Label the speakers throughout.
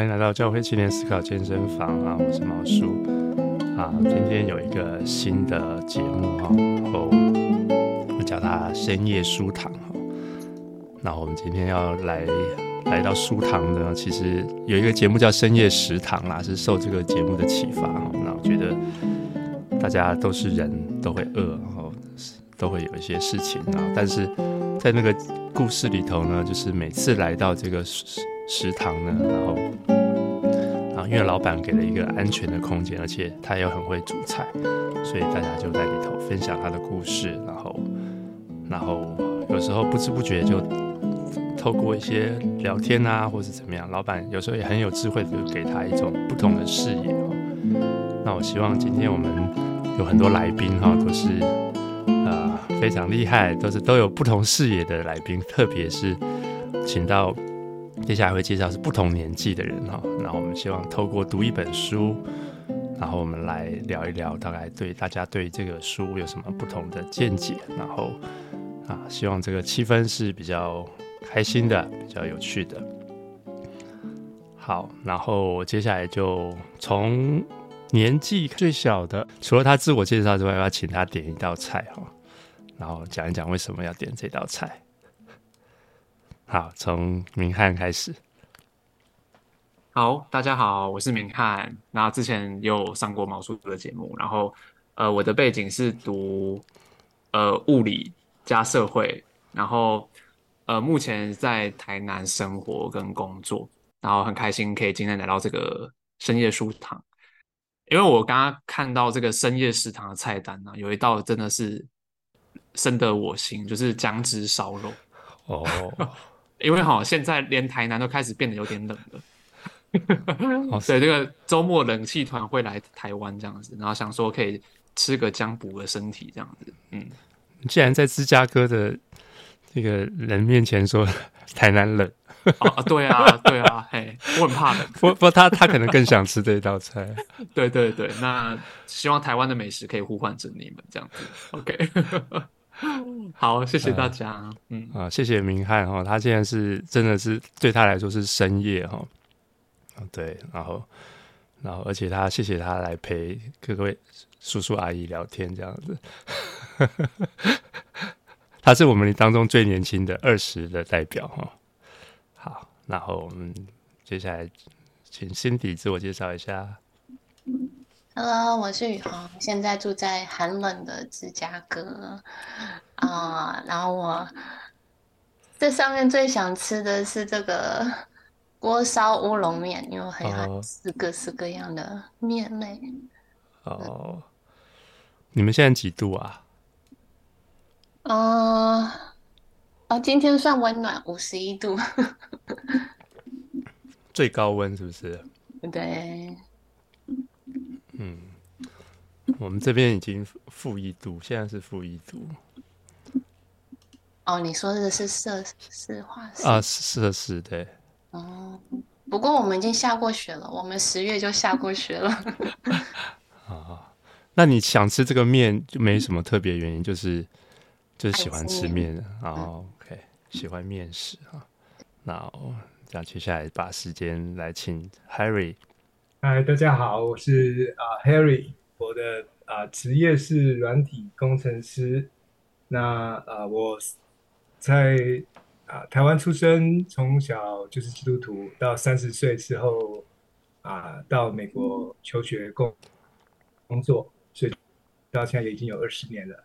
Speaker 1: 欢迎来到教会青年思考健身房啊！我是毛叔啊，今天有一个新的节目哈，然后我叫它深夜书堂哈。那我们今天要来来到书堂呢，其实有一个节目叫深夜食堂啦，是受这个节目的启发哈。那我觉得大家都是人，都会饿，然后都会有一些事情啊，但是在那个故事里头呢，就是每次来到这个食堂呢，然后，然后因为老板给了一个安全的空间，而且他又很会煮菜，所以大家就在里头分享他的故事，然后，然后有时候不知不觉就透过一些聊天啊，或是怎么样，老板有时候也很有智慧，就给他一种不同的视野哦。那我希望今天我们有很多来宾哈，都是啊非常厉害，都是都有不同视野的来宾，特别是请到。接下来会介绍是不同年纪的人哈，然后我们希望透过读一本书，然后我们来聊一聊，大概对大家对这个书有什么不同的见解，然后啊，希望这个气氛是比较开心的，比较有趣的。好，然后接下来就从年纪最小的，除了他自我介绍之外，要请他点一道菜哈，然后讲一讲为什么要点这道菜。好，从明翰开始。
Speaker 2: 好，大家好，我是明翰。那之前有上过毛叔的节目，然后呃，我的背景是读呃物理加社会，然后呃，目前在台南生活跟工作，然后很开心可以今天来到这个深夜书堂，因为我刚刚看到这个深夜食堂的菜单呢、啊，有一道真的是深得我心，就是姜汁烧肉哦。因为哈，现在连台南都开始变得有点冷了。所以这个周末冷气团会来台湾这样子，然后想说可以吃个姜补个身体这样子。嗯，
Speaker 1: 既然在芝加哥的这个人面前说 台南冷，
Speaker 2: 啊，对啊，对啊，嘿，我很怕冷。
Speaker 1: 不不，他他可能更想吃这道菜。
Speaker 2: 对对对，那希望台湾的美食可以呼唤着你们这样子。OK。好，谢谢大家。呃、嗯
Speaker 1: 啊，谢谢明翰哈，他现在是真的是对他来说是深夜哈。对，然后然后而且他谢谢他来陪各位叔叔阿姨聊天这样子。他是我们当中最年轻的二十的代表哈。好，然后我们接下来请 Cindy 自我介绍一下。
Speaker 3: Hello，我是雨虹，现在住在寒冷的芝加哥啊、呃。然后我这上面最想吃的是这个锅烧乌龙面，因为我很喜欢吃各式各样的面类。
Speaker 1: 哦、oh. oh.，你们现在几度啊？
Speaker 3: 嗯、uh,，哦，今天算温暖，五十一度。
Speaker 1: 最高温是不是？
Speaker 3: 对。
Speaker 1: 嗯，我们这边已经负一度，现在是负一度。
Speaker 3: 哦，你说的是摄氏化氏
Speaker 1: 啊？摄氏对。
Speaker 3: 哦，不过我们已经下过雪了，我们十月就下过雪了。
Speaker 1: 啊，那你想吃这个面就没什么特别原因，就是就是喜欢吃面啊、哦。OK，喜欢面食啊。那我这样接下来把时间来请 Harry。
Speaker 4: 嗨，大家好，我是啊、Harry，我的啊职、业是软体工程师。那啊、我在啊、台湾出生，从小就是基督徒，到三十岁之后啊、到美国求学工工作，所以到现在也已经有二十年了。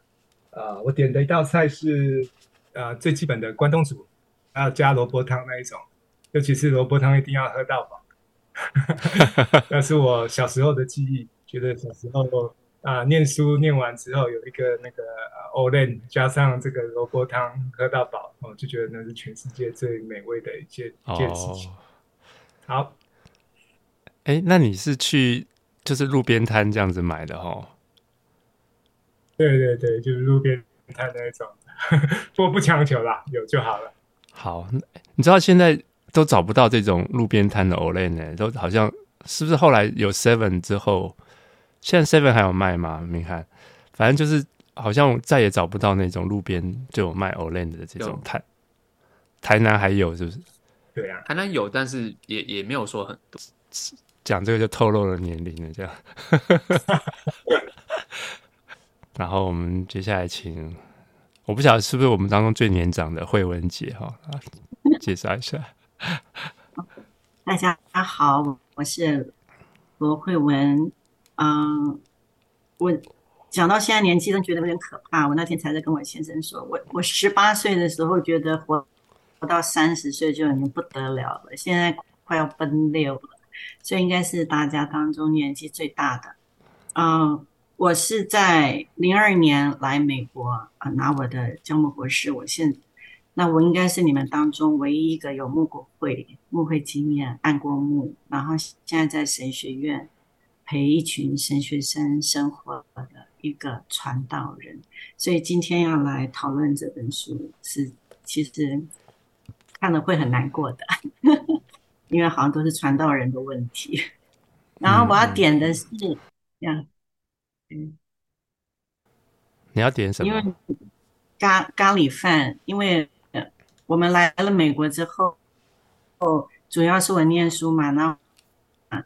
Speaker 4: 啊、我点的一道菜是啊、最基本的关东煮，还要加萝卜汤那一种，尤其是萝卜汤一定要喝到饱。那是我小时候的记忆，觉得小时候啊，念书念完之后有一个那个啊，Olen 加上这个萝卜汤喝到饱，哦，就觉得那是全世界最美味的一件一件事情。好，
Speaker 1: 哎，那你是去就是路边摊这样子买的哦？
Speaker 4: 对对对，就是路边摊那种，不过不强求啦，有就好了。
Speaker 1: 好，你知道现在。都找不到这种路边摊的 Olen 呢，都好像是不是后来有 Seven 之后，现在 Seven 还有卖吗？明翰，反正就是好像再也找不到那种路边就有卖 Olen 的这种摊。台南还有是不是？
Speaker 4: 对啊，
Speaker 2: 台南有，但是也也没有说很多。
Speaker 1: 讲这个就透露了年龄了，这样。然后我们接下来请，我不晓得是不是我们当中最年长的惠文姐哈，介绍一下。
Speaker 5: 大家好，我是罗慧文。嗯，我讲到现在年纪都觉得有点可怕。我那天才在跟我先生说，我我十八岁的时候觉得活活到三十岁就已经不得了了，现在快要奔六了。所以应该是大家当中年纪最大的。嗯，我是在零二年来美国啊，拿我的教牧博士。我现那我应该是你们当中唯一一个有牧过会、牧会经验、按过牧，然后现在在神学院陪一群神学生生活的一个传道人。所以今天要来讨论这本书，是其实看了会很难过的。因为好像都是传道人的问题，然后我要点的是这样，嗯，
Speaker 1: 你要点什么？
Speaker 5: 因为咖咖喱饭，因为我们来了美国之后，哦，主要是我念书嘛，然后，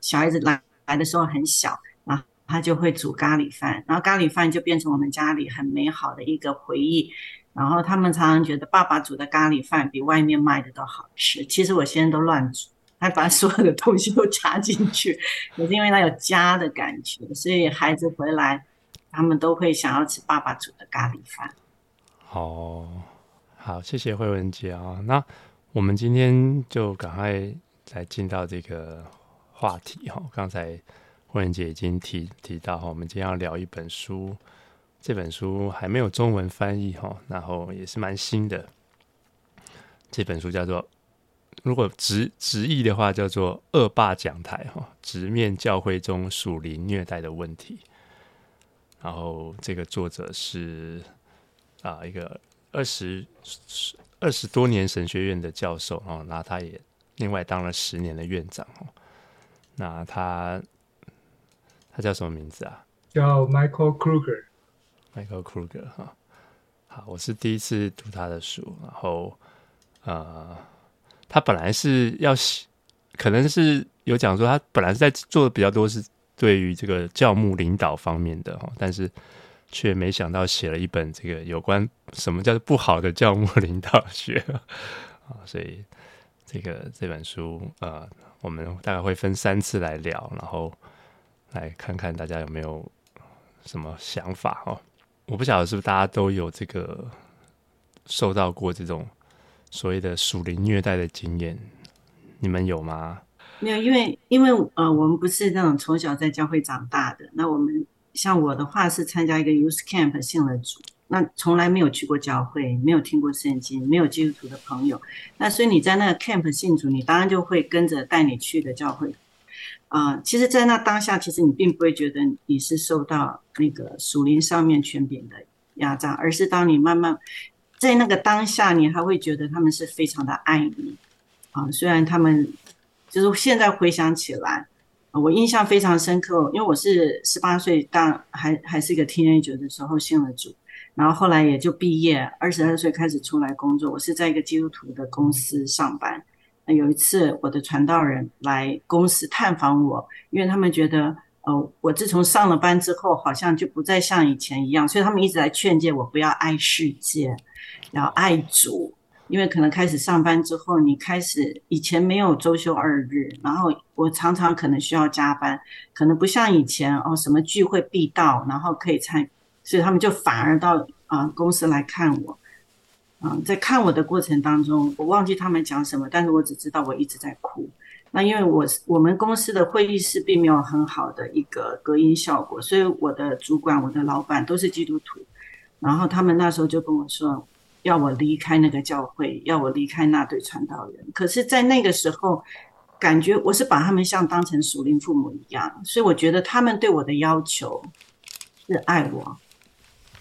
Speaker 5: 小孩子来来的时候很小，然后他就会煮咖喱饭，然后咖喱饭就变成我们家里很美好的一个回忆。然后他们常常觉得爸爸煮的咖喱饭比外面卖的都好吃，其实我现在都乱煮。还把所有的东西都加进去，也是因为他有家的感觉，所以孩子回来，他们都会想要吃爸爸煮的咖喱饭。
Speaker 1: 哦，好，谢谢惠文姐啊。那我们今天就赶快来进到这个话题哈。刚才惠文姐已经提提到哈，我们今天要聊一本书，这本书还没有中文翻译哈，然后也是蛮新的。这本书叫做。如果直直译的话，叫做“恶霸讲台”哈，直面教会中属灵虐待的问题。然后这个作者是啊一个二十二十多年神学院的教授哦，那他也另外当了十年的院长哦。那他他叫什么名字啊？
Speaker 4: 叫 Michael Kruger。
Speaker 1: Michael Kruger 哈，好，我是第一次读他的书，然后呃。他本来是要写，可能是有讲说他本来是在做的比较多是对于这个教牧领导方面的哈，但是却没想到写了一本这个有关什么叫做不好的教牧领导学 啊，所以这个这本书呃，我们大概会分三次来聊，然后来看看大家有没有什么想法哦。我不晓得是不是大家都有这个受到过这种。所谓的属灵虐待的经验，你们有吗？
Speaker 5: 没有，因为因为呃，我们不是那种从小在教会长大的。那我们像我的话是参加一个 Youth Camp 信了主，那从来没有去过教会，没有听过圣经，没有基督徒的朋友。那所以你在那个 Camp 信主，你当然就会跟着带你去的教会。啊、其实，在那当下，其实你并不会觉得你是受到那个属灵上面权柄的压榨，而是当你慢慢。在那个当下，你还会觉得他们是非常的爱你啊。虽然他们就是现在回想起来，我印象非常深刻，因为我是十八岁当还还是一个 teenager 的时候信了主，然后后来也就毕业，二十二岁开始出来工作。我是在一个基督徒的公司上班。有一次，我的传道人来公司探访我，因为他们觉得，呃，我自从上了班之后，好像就不再像以前一样，所以他们一直在劝诫我不要爱世界。要爱主，因为可能开始上班之后，你开始以前没有周休二日，然后我常常可能需要加班，可能不像以前哦，什么聚会必到，然后可以参，所以他们就反而到啊、公司来看我，啊、在看我的过程当中，我忘记他们讲什么，但是我只知道我一直在哭。那因为我我们公司的会议室并没有很好的一个隔音效果，所以我的主管、我的老板都是基督徒，然后他们那时候就跟我说。要我离开那个教会，要我离开那对传道人。可是，在那个时候，感觉我是把他们像当成属灵父母一样，所以我觉得他们对我的要求是爱我。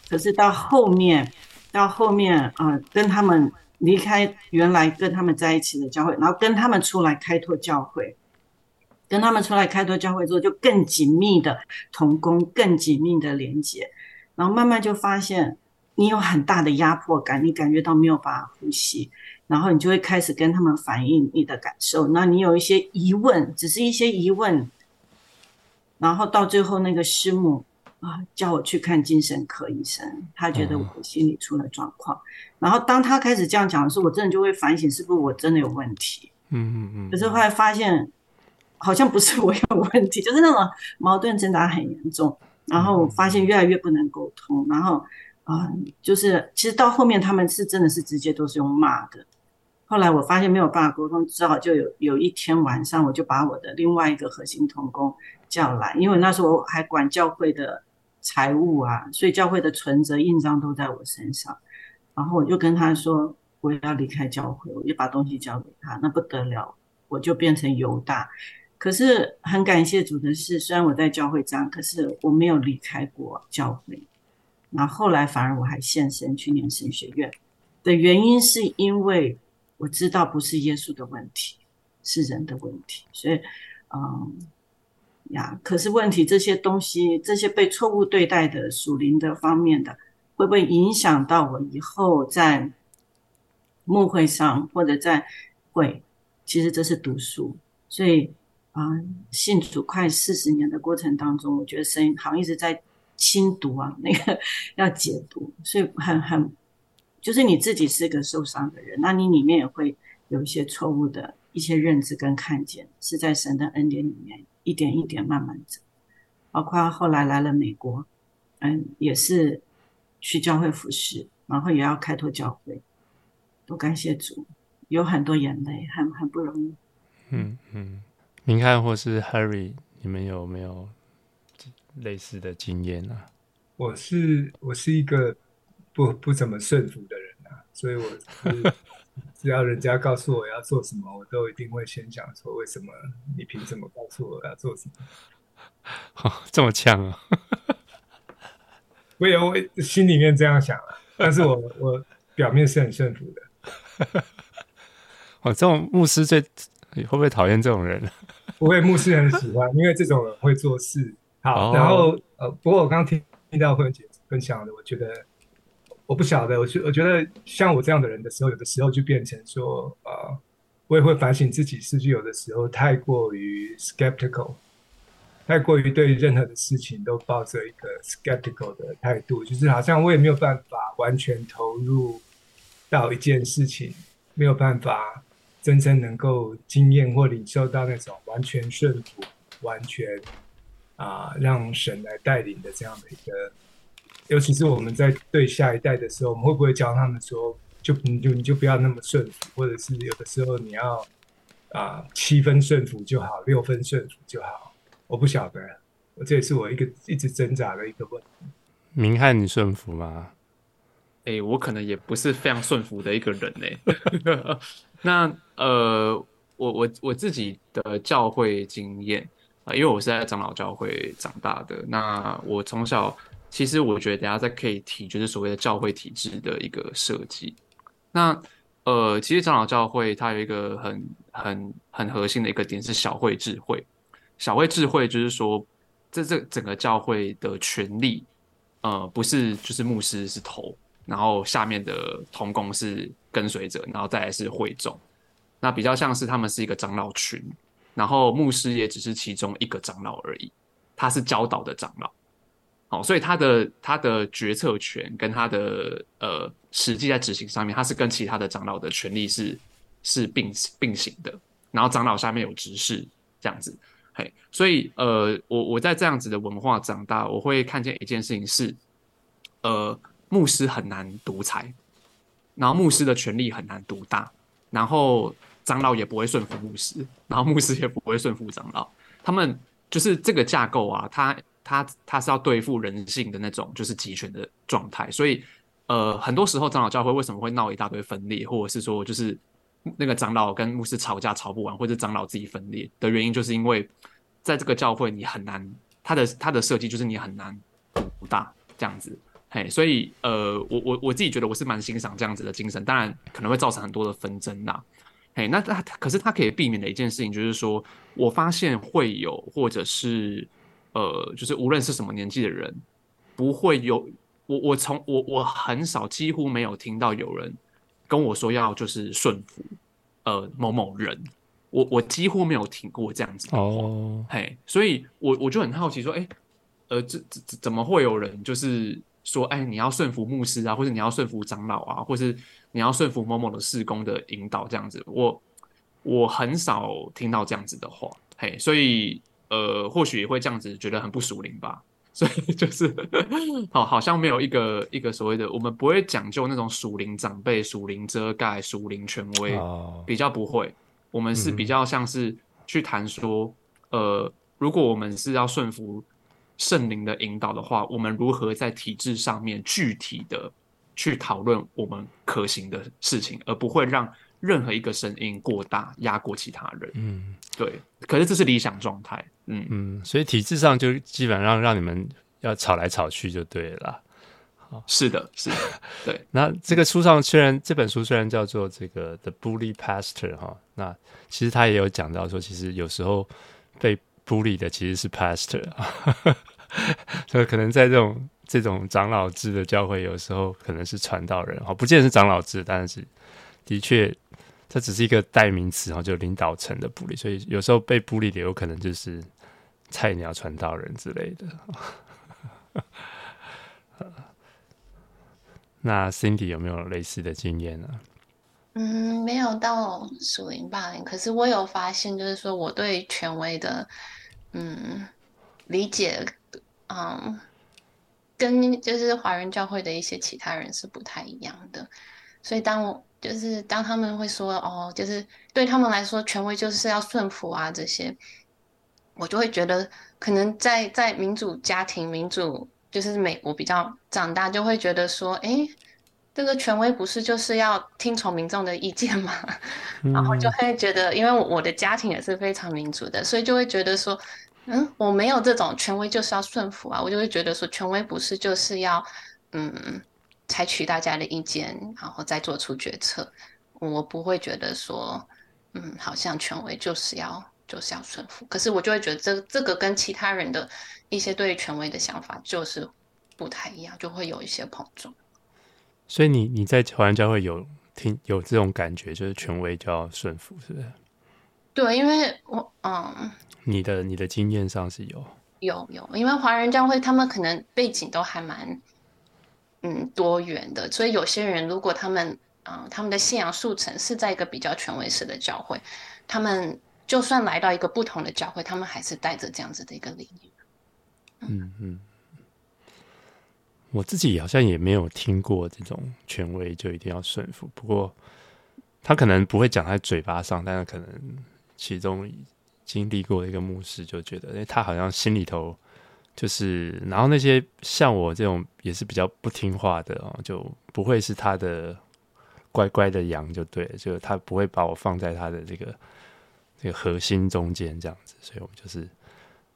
Speaker 5: 可是到后面，到后面啊、呃，跟他们离开原来跟他们在一起的教会，然后跟他们出来开拓教会，跟他们出来开拓教会之后，就更紧密的同工，更紧密的连接，然后慢慢就发现。你有很大的压迫感，你感觉到没有办法呼吸，然后你就会开始跟他们反映你的感受。那你有一些疑问，只是一些疑问，然后到最后那个师母啊，叫我去看精神科医生，他觉得我心里出了状况。嗯、然后当他开始这样讲的时候，我真的就会反省，是不是我真的有问题？
Speaker 1: 嗯嗯嗯。可
Speaker 5: 是后来发现，好像不是我有问题，就是那种矛盾挣扎很严重。然后发现越来越不能沟通，然后啊、就是其实到后面他们是真的是直接都是用骂的。后来我发现没有办法沟通，只好就有有一天晚上，我就把我的另外一个核心同工叫来，因为那时候我还管教会的财务啊，所以教会的存折印章都在我身上。然后我就跟他说我要离开教会，我就把东西交给他，那不得了，我就变成犹大。可是很感谢主的是，虽然我在教会这样，可是我没有离开过教会。然后后来反而我还献身去念神学院的原因，是因为我知道不是耶稣的问题，是人的问题。所以，嗯呀，可是问题这些东西，这些被错误对待的属灵的方面的，会不会影响到我以后在牧会上或者在会？其实这是读书，所以。啊，信主快四十年的过程当中，我觉得神好像一直在轻读啊，那个 要解读，所以很很，就是你自己是个受伤的人，那你里面也会有一些错误的一些认知跟看见，是在神的恩典里面一点一点慢慢走，包括后来来了美国，嗯，也是去教会服侍，然后也要开拓教会，都感谢主，有很多眼泪，很很不容易，
Speaker 1: 嗯嗯。明翰或是 Harry，你们有没有类似的经验呢？
Speaker 4: 我是我是一个不不怎么顺服的人啊，所以我是 只要人家告诉我要做什么，我都一定会先想说，为什么你凭什么告诉我要做什么？
Speaker 1: 哦，这么呛啊！
Speaker 4: 我也我心里面这样想啊，但是我我表面是很顺服的。
Speaker 1: 哦，这种牧师最会不会讨厌这种人？
Speaker 4: 不会，牧师很喜欢，因为这种人会做事。好，然后呃，不过我刚刚听听到慧文姐分享的，我觉得我不晓得，我觉我觉得像我这样的人的时候，有的时候就变成说，呃，我也会反省自己是不是有的时候太过于 skeptical，太过于对任何的事情都抱着一个 skeptical 的态度，就是好像我也没有办法完全投入到一件事情，没有办法。真正能够经验或领受到那种完全顺服、完全啊、呃、让神来带领的这样的一个，尤其是我们在对下一代的时候，我们会不会教他们说，就你就你就不要那么顺服，或者是有的时候你要啊、呃、七分顺服就好，六分顺服就好？我不晓得，我这也是我一个一直挣扎的一个问题。
Speaker 1: 明翰，你顺服吗？
Speaker 2: 哎、欸，我可能也不是非常顺服的一个人呢。那呃，我我我自己的教会经验因为我是在长老教会长大的。那我从小，其实我觉得等下再可以提，就是所谓的教会体制的一个设计。那呃，其实长老教会它有一个很很很核心的一个点是小会智慧。小会智慧就是说，这这整个教会的权力，呃，不是就是牧师是头。然后下面的同工是跟随者，然后再来是会众，那比较像是他们是一个长老群，然后牧师也只是其中一个长老而已，他是教导的长老，好，所以他的他的决策权跟他的呃实际在执行上面，他是跟其他的长老的权力是是并并行的，然后长老下面有执事这样子，嘿，所以呃我我在这样子的文化长大，我会看见一件事情是，呃。牧师很难独裁，然后牧师的权力很难独大，然后长老也不会顺服牧师，然后牧师也不会顺服长老。他们就是这个架构啊，他他他是要对付人性的那种就是集权的状态。所以呃，很多时候长老教会为什么会闹一大堆分裂，或者是说就是那个长老跟牧师吵架吵不完，或者长老自己分裂的原因，就是因为在这个教会你很难，他的他的设计就是你很难不大这样子。嘿，所以呃，我我我自己觉得我是蛮欣赏这样子的精神，当然可能会造成很多的纷争呐。嘿，那他可是他可以避免的一件事情就是说，我发现会有或者是呃，就是无论是什么年纪的人，不会有我我从我我很少几乎没有听到有人跟我说要就是顺服呃某某人，我我几乎没有听过这样子哦，嘿，所以我我就很好奇说，哎，呃，这这怎么会有人就是说，哎，你要顺服牧师啊，或者你要顺服长老啊，或是你要顺服某某的事工的引导这样子，我我很少听到这样子的话，嘿，所以呃，或许也会这样子觉得很不属灵吧。所以就是，好，好像没有一个一个所谓的，我们不会讲究那种属灵长辈、属灵遮盖、属灵权威，比较不会。我们是比较像是去谈说，呃，如果我们是要顺服圣灵的引导的话，我们如何在体制上面具体的去讨论我们可行的事情，而不会让任何一个声音过大压过其他人。嗯，对。可是这是理想状态。嗯
Speaker 1: 嗯，所以体制上就基本上让你们要吵来吵去就对了。
Speaker 2: 好，是的，是的，对。
Speaker 1: 那这个书上虽然这本书虽然叫做这个 The Bully Pastor 哈，那其实他也有讲到说，其实有时候被 bully 的其实是 pastor 啊，所以可能在这种这种长老制的教会，有时候可能是传道人哈，不见得是长老制，但是的确。这只是一个代名词哈，就领导层的 bully，所以有时候被 bully 的有可能就是菜鸟传道人之类的。那 Cindy 有没有类似的经验呢？
Speaker 3: 嗯，没有到属灵霸凌，可是我有发现，就是说我对权威的嗯理解，嗯，跟就是华人教会的一些其他人是不太一样的，所以当我。就是当他们会说哦，就是对他们来说，权威就是要顺服啊，这些，我就会觉得可能在在民主家庭、民主就是美国比较长大，就会觉得说，哎，这个权威不是就是要听从民众的意见吗？嗯、然后就会觉得，因为我的家庭也是非常民主的，所以就会觉得说，嗯，我没有这种权威就是要顺服啊，我就会觉得说，权威不是就是要嗯。采取大家的意见，然后再做出决策。我不会觉得说，嗯，好像权威就是要就是要顺服。可是我就会觉得这这个跟其他人的一些对权威的想法就是不太一样，就会有一些碰撞。
Speaker 1: 所以你你在华人教会有听有这种感觉，就是权威就要顺服，是不是？
Speaker 3: 对，因为我嗯，
Speaker 1: 你的你的经验上是有
Speaker 3: 有有，因为华人教会他们可能背景都还蛮。嗯，多元的，所以有些人如果他们啊、呃，他们的信仰速成是在一个比较权威式的教会，他们就算来到一个不同的教会，他们还是带着这样子的一个理念。
Speaker 1: 嗯嗯，我自己好像也没有听过这种权威就一定要顺服，不过他可能不会讲在嘴巴上，但是可能其中经历过一个牧师就觉得，哎，他好像心里头。就是，然后那些像我这种也是比较不听话的哦，就不会是他的乖乖的羊，就对了，就他不会把我放在他的这个这个核心中间这样子，所以我们就是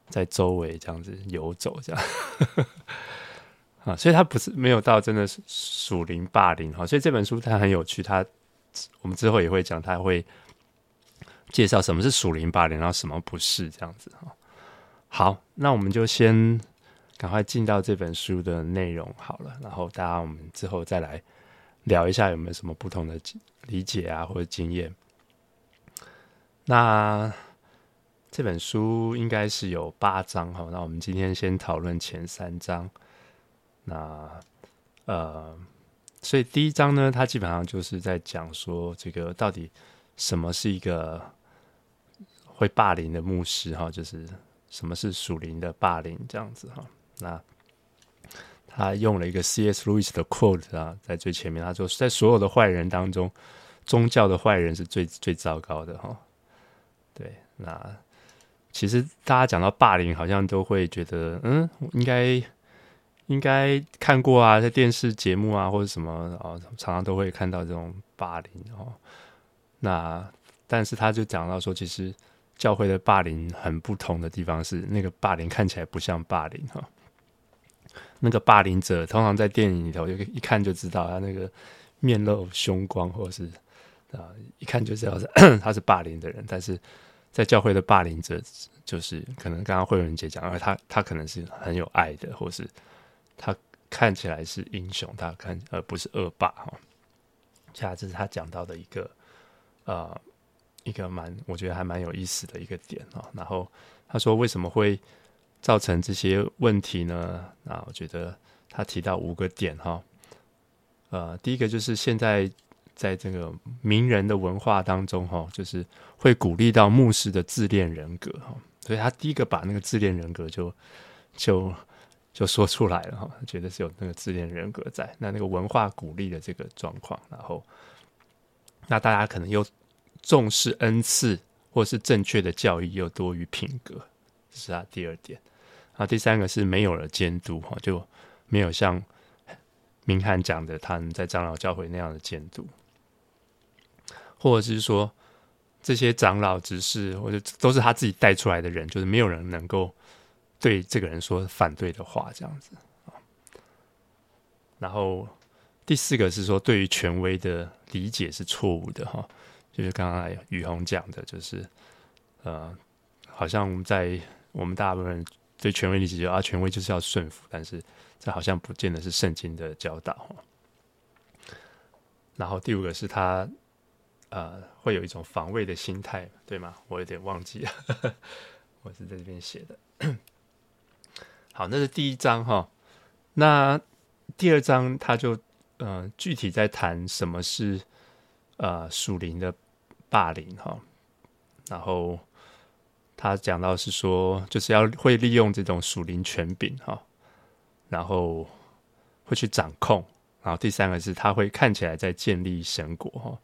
Speaker 1: 在周围这样子游走这样，啊，所以他不是没有到真的是属灵霸凌哈，所以这本书它很有趣，它我们之后也会讲，它会介绍什么是属灵霸凌，然后什么不是这样子哈。好，那我们就先赶快进到这本书的内容好了，然后大家我们之后再来聊一下有没有什么不同的理解啊或者经验。那这本书应该是有八章哈，那我们今天先讨论前三章。那呃，所以第一章呢，它基本上就是在讲说这个到底什么是一个会霸凌的牧师哈，就是。什么是属灵的霸凌？这样子哈，那他用了一个 C.S. Lewis 的 quote 啊，在最前面，他说，在所有的坏人当中，宗教的坏人是最最糟糕的哈。对，那其实大家讲到霸凌，好像都会觉得，嗯，应该应该看过啊，在电视节目啊或者什么啊，常常都会看到这种霸凌哦。那但是他就讲到说，其实。教会的霸凌很不同的地方是，那个霸凌看起来不像霸凌哈。那个霸凌者通常在电影里头，就一看就知道他那个面露凶光，或者是啊，一看就知道是他是霸凌的人。但是在教会的霸凌者，就是可能刚刚慧文姐讲，而他他可能是很有爱的，或是他看起来是英雄，他看而不是恶霸哈。接下这是他讲到的一个呃一个蛮我觉得还蛮有意思的一个点哦。然后他说为什么会造成这些问题呢？那我觉得他提到五个点哈。呃，第一个就是现在在这个名人的文化当中哈，就是会鼓励到牧师的自恋人格哈，所以他第一个把那个自恋人格就就。就说出来了哈，觉得是有那个自恋人格在，那那个文化鼓励的这个状况，然后那大家可能又重视恩赐或是正确的教育，又多于品格，这是他第二点。然后第三个是没有了监督哈，就没有像明翰讲的他们在长老教会那样的监督，或者是说这些长老执事或者都是他自己带出来的人，就是没有人能够。对这个人说反对的话，这样子。然后第四个是说，对于权威的理解是错误的哈，就是刚才宇宏讲的，就是呃，好像在我们大部分人对权威理解就啊，权威就是要顺服，但是这好像不见得是圣经的教导哈。然后第五个是他呃，会有一种防卫的心态，对吗？我有点忘记了，我是在这边写的。好，那是第一章哈。那第二章他就呃具体在谈什么是呃属灵的霸凌哈。然后他讲到是说，就是要会利用这种属灵权柄哈，然后会去掌控。然后第三个是他会看起来在建立神国哈。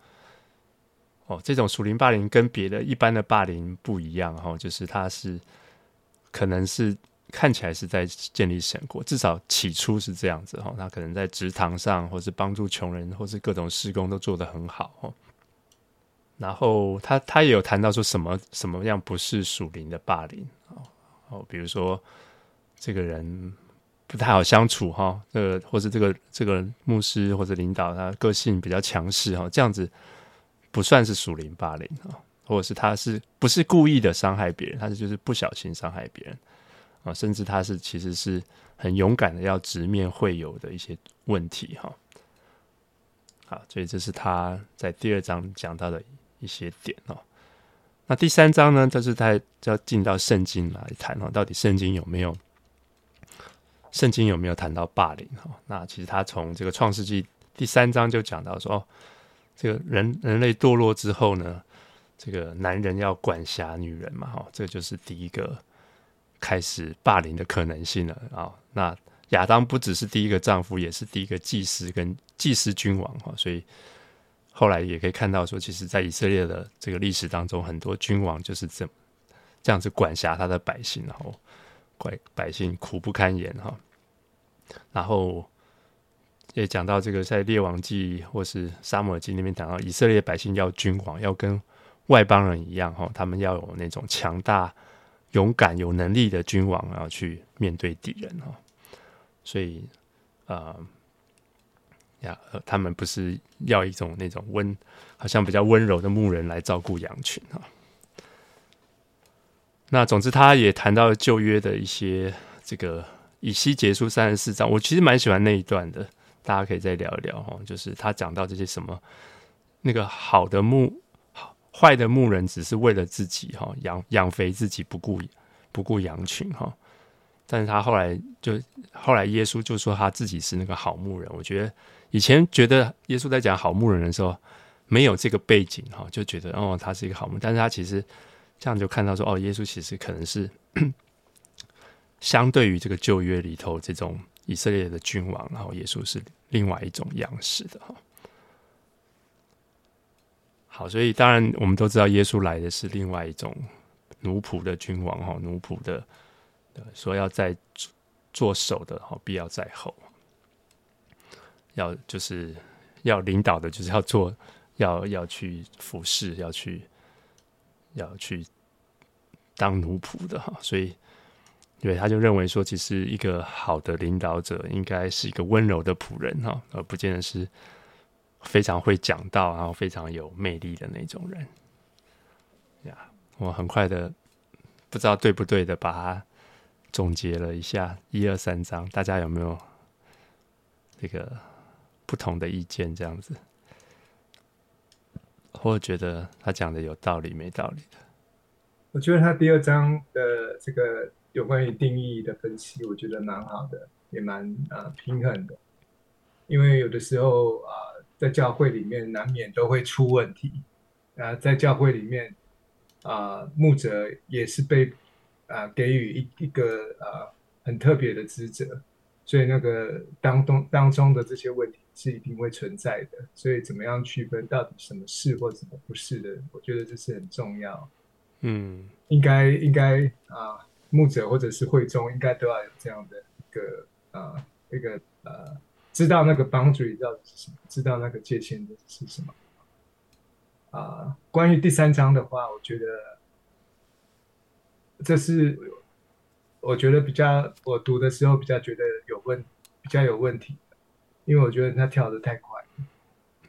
Speaker 1: 哦，这种属灵霸凌跟别的一般的霸凌不一样哈，就是他是可能是。看起来是在建立神国，至少起初是这样子哈。他可能在职堂上，或是帮助穷人，或是各种事工都做得很好。然后他他也有谈到说什么什么样不是属灵的霸凌哦，比如说这个人不太好相处哈，这个或是这个这个牧师或者领导他个性比较强势哈，这样子不算是属灵霸凌啊，或者是他是不是故意的伤害别人，他是就是不小心伤害别人。啊，甚至他是其实是很勇敢的，要直面会有的一些问题哈。好，所以这是他在第二章讲到的一些点哦。那第三章呢，就是他要进到圣经来谈哦，到底圣经有没有圣经有没有谈到霸凌哈？那其实他从这个创世纪第三章就讲到说，哦，这个人人类堕落之后呢，这个男人要管辖女人嘛，哈，这就是第一个。开始霸凌的可能性了啊、那亚当不只是第一个丈夫，也是第一个祭司跟祭司君王哈，所以后来也可以看到说，其实，在以色列的这个历史当中，很多君王就是这这样子管辖他的百姓，然后怪百姓苦不堪言哈。然后也讲到这个，在列王记或是撒母耳记那边讲到，以色列百姓要君王，要跟外邦人一样哈，他们要有那种强大。勇敢有能力的君王，要去面对敌人哈，所以啊呀，他们不是要一种那种温，好像比较温柔的牧人来照顾羊群哈。那总之，他也谈到旧约的一些这个以西结束三十四章，我其实蛮喜欢那一段的，大家可以再聊一聊哈。就是他讲到这些什么那个好的牧。坏的牧人只是为了自己哈，养养肥自己，不顾不顾羊群哈。但是他后来就后来耶稣就说他自己是那个好牧人。我觉得以前觉得耶稣在讲好牧人的时候没有这个背景哈，就觉得哦他是一个好牧人。但是他其实这样就看到说哦，耶稣其实可能是 相对于这个旧约里头这种以色列的君王，然后耶稣是另外一种样式的哈。好，所以当然我们都知道，耶稣来的是另外一种奴仆的君王哈，奴仆的说要在做首的哈，必要在后，要就是要领导的，就是要做，要要去服侍，要去要去当奴仆的哈，所以对他就认为说，其实一个好的领导者应该是一个温柔的仆人哈，而不见得是。非常会讲道，然后非常有魅力的那种人呀。我很快的不知道对不对的把它总结了一下，一二三章，大家有没有这个不同的意见？这样子或者觉得他讲的有道理没道理的？
Speaker 4: 我觉得他第二章的这个有关于定义的分析，我觉得蛮好的，也蛮啊平衡的。因为有的时候啊，在教会里面难免都会出问题啊，在教会里面啊，牧者也是被啊给予一一个啊很特别的职责，所以那个当中当中的这些问题是一定会存在的。所以怎么样区分到底什么是或什么不是的，我觉得这是很重要。
Speaker 1: 嗯，
Speaker 4: 应该应该啊，牧者或者是会众应该都要有这样的一个啊一个呃。知道那个 boundary 到底是什么？知道那个界限的是什么？啊、呃，关于第三章的话，我觉得这是我觉得比较我读的时候比较觉得有问比较有问题，因为我觉得他跳的太快，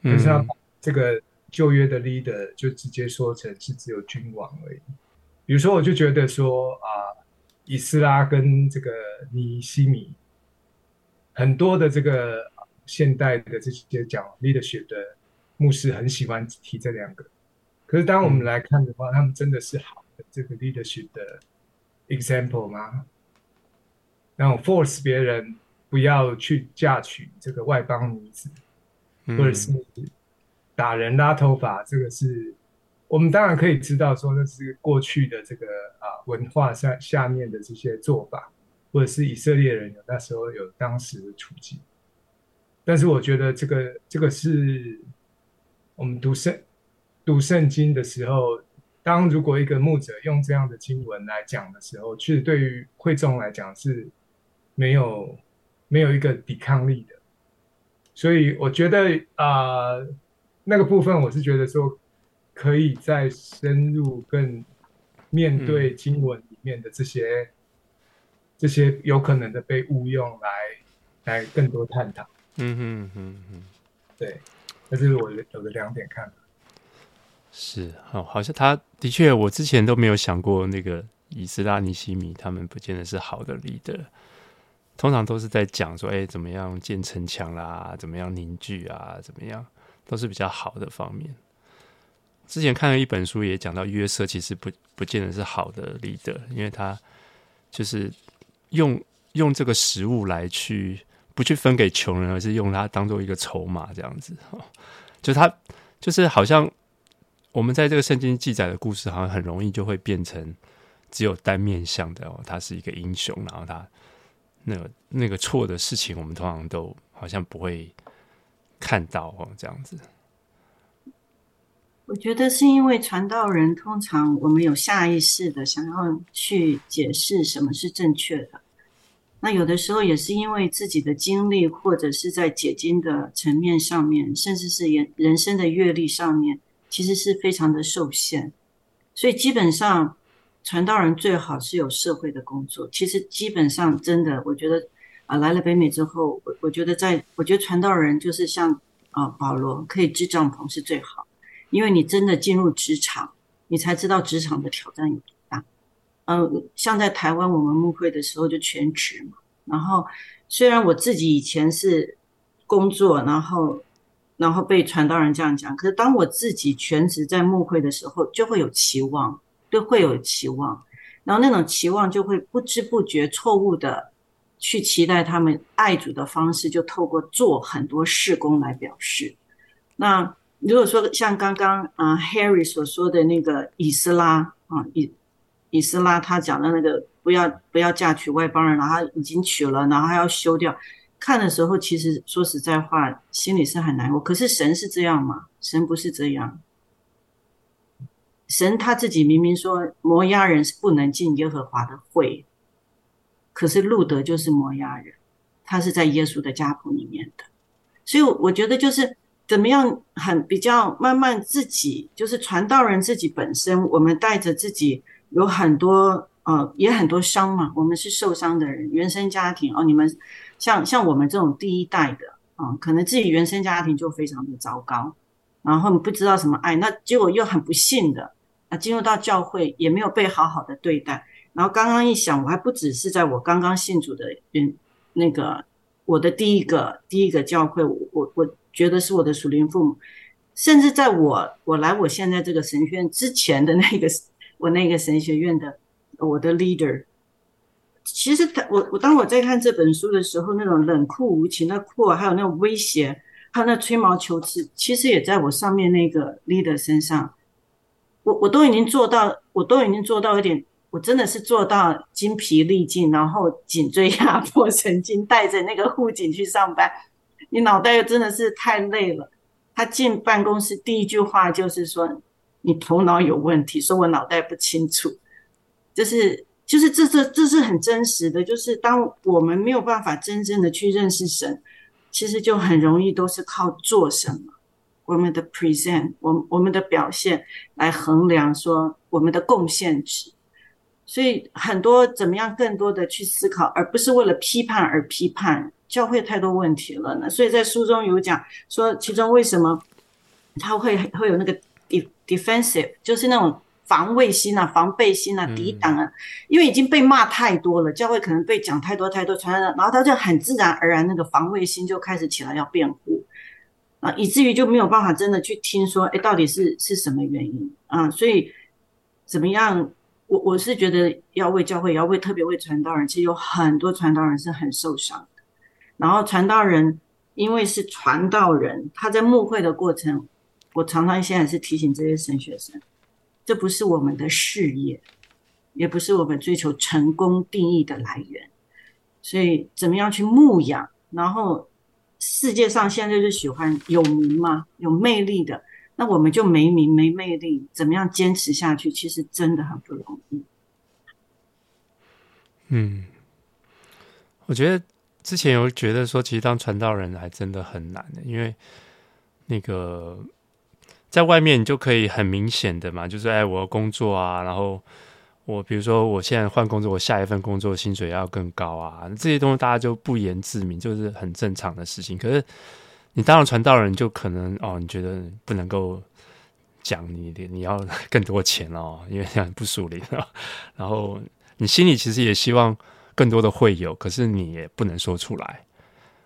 Speaker 4: 就是他这个旧约的 leader 就直接说成是只有君王而已。比如说，我就觉得说啊、呃，以斯拉跟这个尼西米。很多的这个现代的这些讲 leadership 的牧师很喜欢提这两个，可是当我们来看的话，他们真的是好的这个 leadership 的 example 吗？然后 force 别人不要去嫁娶这个外邦女子，或者是打人拉头发，这个是我们当然可以知道说那是过去的这个啊文化下下面的这些做法。或者是以色列人有那时候有当时的处境，但是我觉得这个这个是我们读圣读圣经的时候，当如果一个牧者用这样的经文来讲的时候，其实对于会众来讲是没有没有一个抵抗力的，所以我觉得啊、呃，那个部分我是觉得说可以再深入更面对经文里面的这些。这些有可能的被误用来来更多探讨。
Speaker 1: 嗯哼嗯哼，
Speaker 4: 对，这是我有的两点看法。
Speaker 1: 是哦，好像他的确，我之前都没有想过那个以斯拉尼西米他们不见得是好的 leader，通常都是在讲说，哎，怎么样建城墙啦，怎么样凝聚啊，怎么样，都是比较好的方面。之前看了一本书，也讲到约瑟其实不不见得是好的 leader，因为他就是。用用这个食物来去不去分给穷人，而是用它当做一个筹码，这样子哈。就他就是好像我们在这个圣经记载的故事，好像很容易就会变成只有单面向的哦，他是一个英雄，然后他那个那个错的事情，我们通常都好像不会看到哦，这样子。
Speaker 5: 我觉得是因为传道人通常我们有下意识的想要去解释什么是正确的，那有的时候也是因为自己的经历或者是在解经的层面上面，甚至是人人生的阅历上面，其实是非常的受限。所以基本上传道人最好是有社会的工作。其实基本上真的，我觉得啊来了北美之后，我我觉得在我觉得传道人就是像啊保罗可以支帐篷是最好。因为你真的进入职场，你才知道职场的挑战有多大。嗯，像在台湾我们募会的时候就全职嘛。然后虽然我自己以前是工作，然后然后被传道人这样讲，可是当我自己全职在募会的时候，就会有期望，都会有期望。然后那种期望就会不知不觉错误的去期待他们爱主的方式，就透过做很多事工来表示。那。如果说像刚刚啊 Harry 所说的那个以斯拉啊以以斯拉他讲的那个不要不要嫁娶外邦人，然后已经娶了，然后还要休掉，看的时候其实说实在话心里是很难过。可是神是这样吗？神不是这样。神他自己明明说摩押人是不能进耶和华的会，可是路德就是摩押人，他是在耶稣的家谱里面的，所以我觉得就是。怎么样很比较慢慢自己就是传道人自己本身，我们带着自己有很多呃也很多伤嘛，我们是受伤的人，原生家庭哦，你们像像我们这种第一代的啊、可能自己原生家庭就非常的糟糕，然后你不知道什么爱，那结果又很不幸的啊，进入到教会也没有被好好的对待，然后刚刚一想，我还不只是在我刚刚信主的人那个我的第一个第一个教会，我我我。觉得是我的属灵父母，甚至在我我来我现在这个神学院之前的那个我那个神学院的我的 leader，其实他我我当我在看这本书的时候，那种冷酷无情的酷，还有那种威胁，还有那吹毛求疵，其实也在我上面那个 leader 身上，我我都已经做到，我都已经做到一点。我真的是做到精疲力尽，然后颈椎压迫神经，带着那个护颈去上班。你脑袋又真的是太累了。他进办公室第一句话就是说：“你头脑有问题。”说我脑袋不清楚，就是就是这这这是很真实的。就是当我们没有办法真正的去认识神，其实就很容易都是靠做什么，我们的 present，我我们的表现来衡量说我们的贡献值。所以很多怎么样更多的去思考，而不是为了批判而批判，教会太多问题了呢。所以在书中有讲说，其中为什么他会会有那个 defensive，就是那种防卫心啊、防备心啊、抵挡啊，因为已经被骂太多了，教会可能被讲太多太多，传然后他就很自然而然那个防卫心就开始起来要辩护啊，以至于就没有办法真的去听说，哎，到底是是什么原因啊？所以怎么样？我我是觉得要为教会，要为特别为传道人，其实有很多传道人是很受伤的。然后传道人因为是传道人，他在牧会的过程，我常常现在是提醒这些神学生，这不是我们的事业，也不是我们追求成功定义的来源。所以怎么样去牧养？然后世界上现在就是喜欢有名嘛，有魅力的。那我们就没名没魅力，怎么样坚持下去？其实真的很不容易。
Speaker 1: 嗯，我觉得之前有觉得说，其实当传道人还真的很难的，因为那个在外面你就可以很明显的嘛，就是哎，我要工作啊，然后我比如说我现在换工作，我下一份工作薪水要更高啊，这些东西大家就不言自明，就是很正常的事情。可是。你当了传道人，就可能哦，你觉得不能够讲你的，你要更多钱哦，因为这样不属灵啊。然后你心里其实也希望更多的会有，可是你也不能说出来。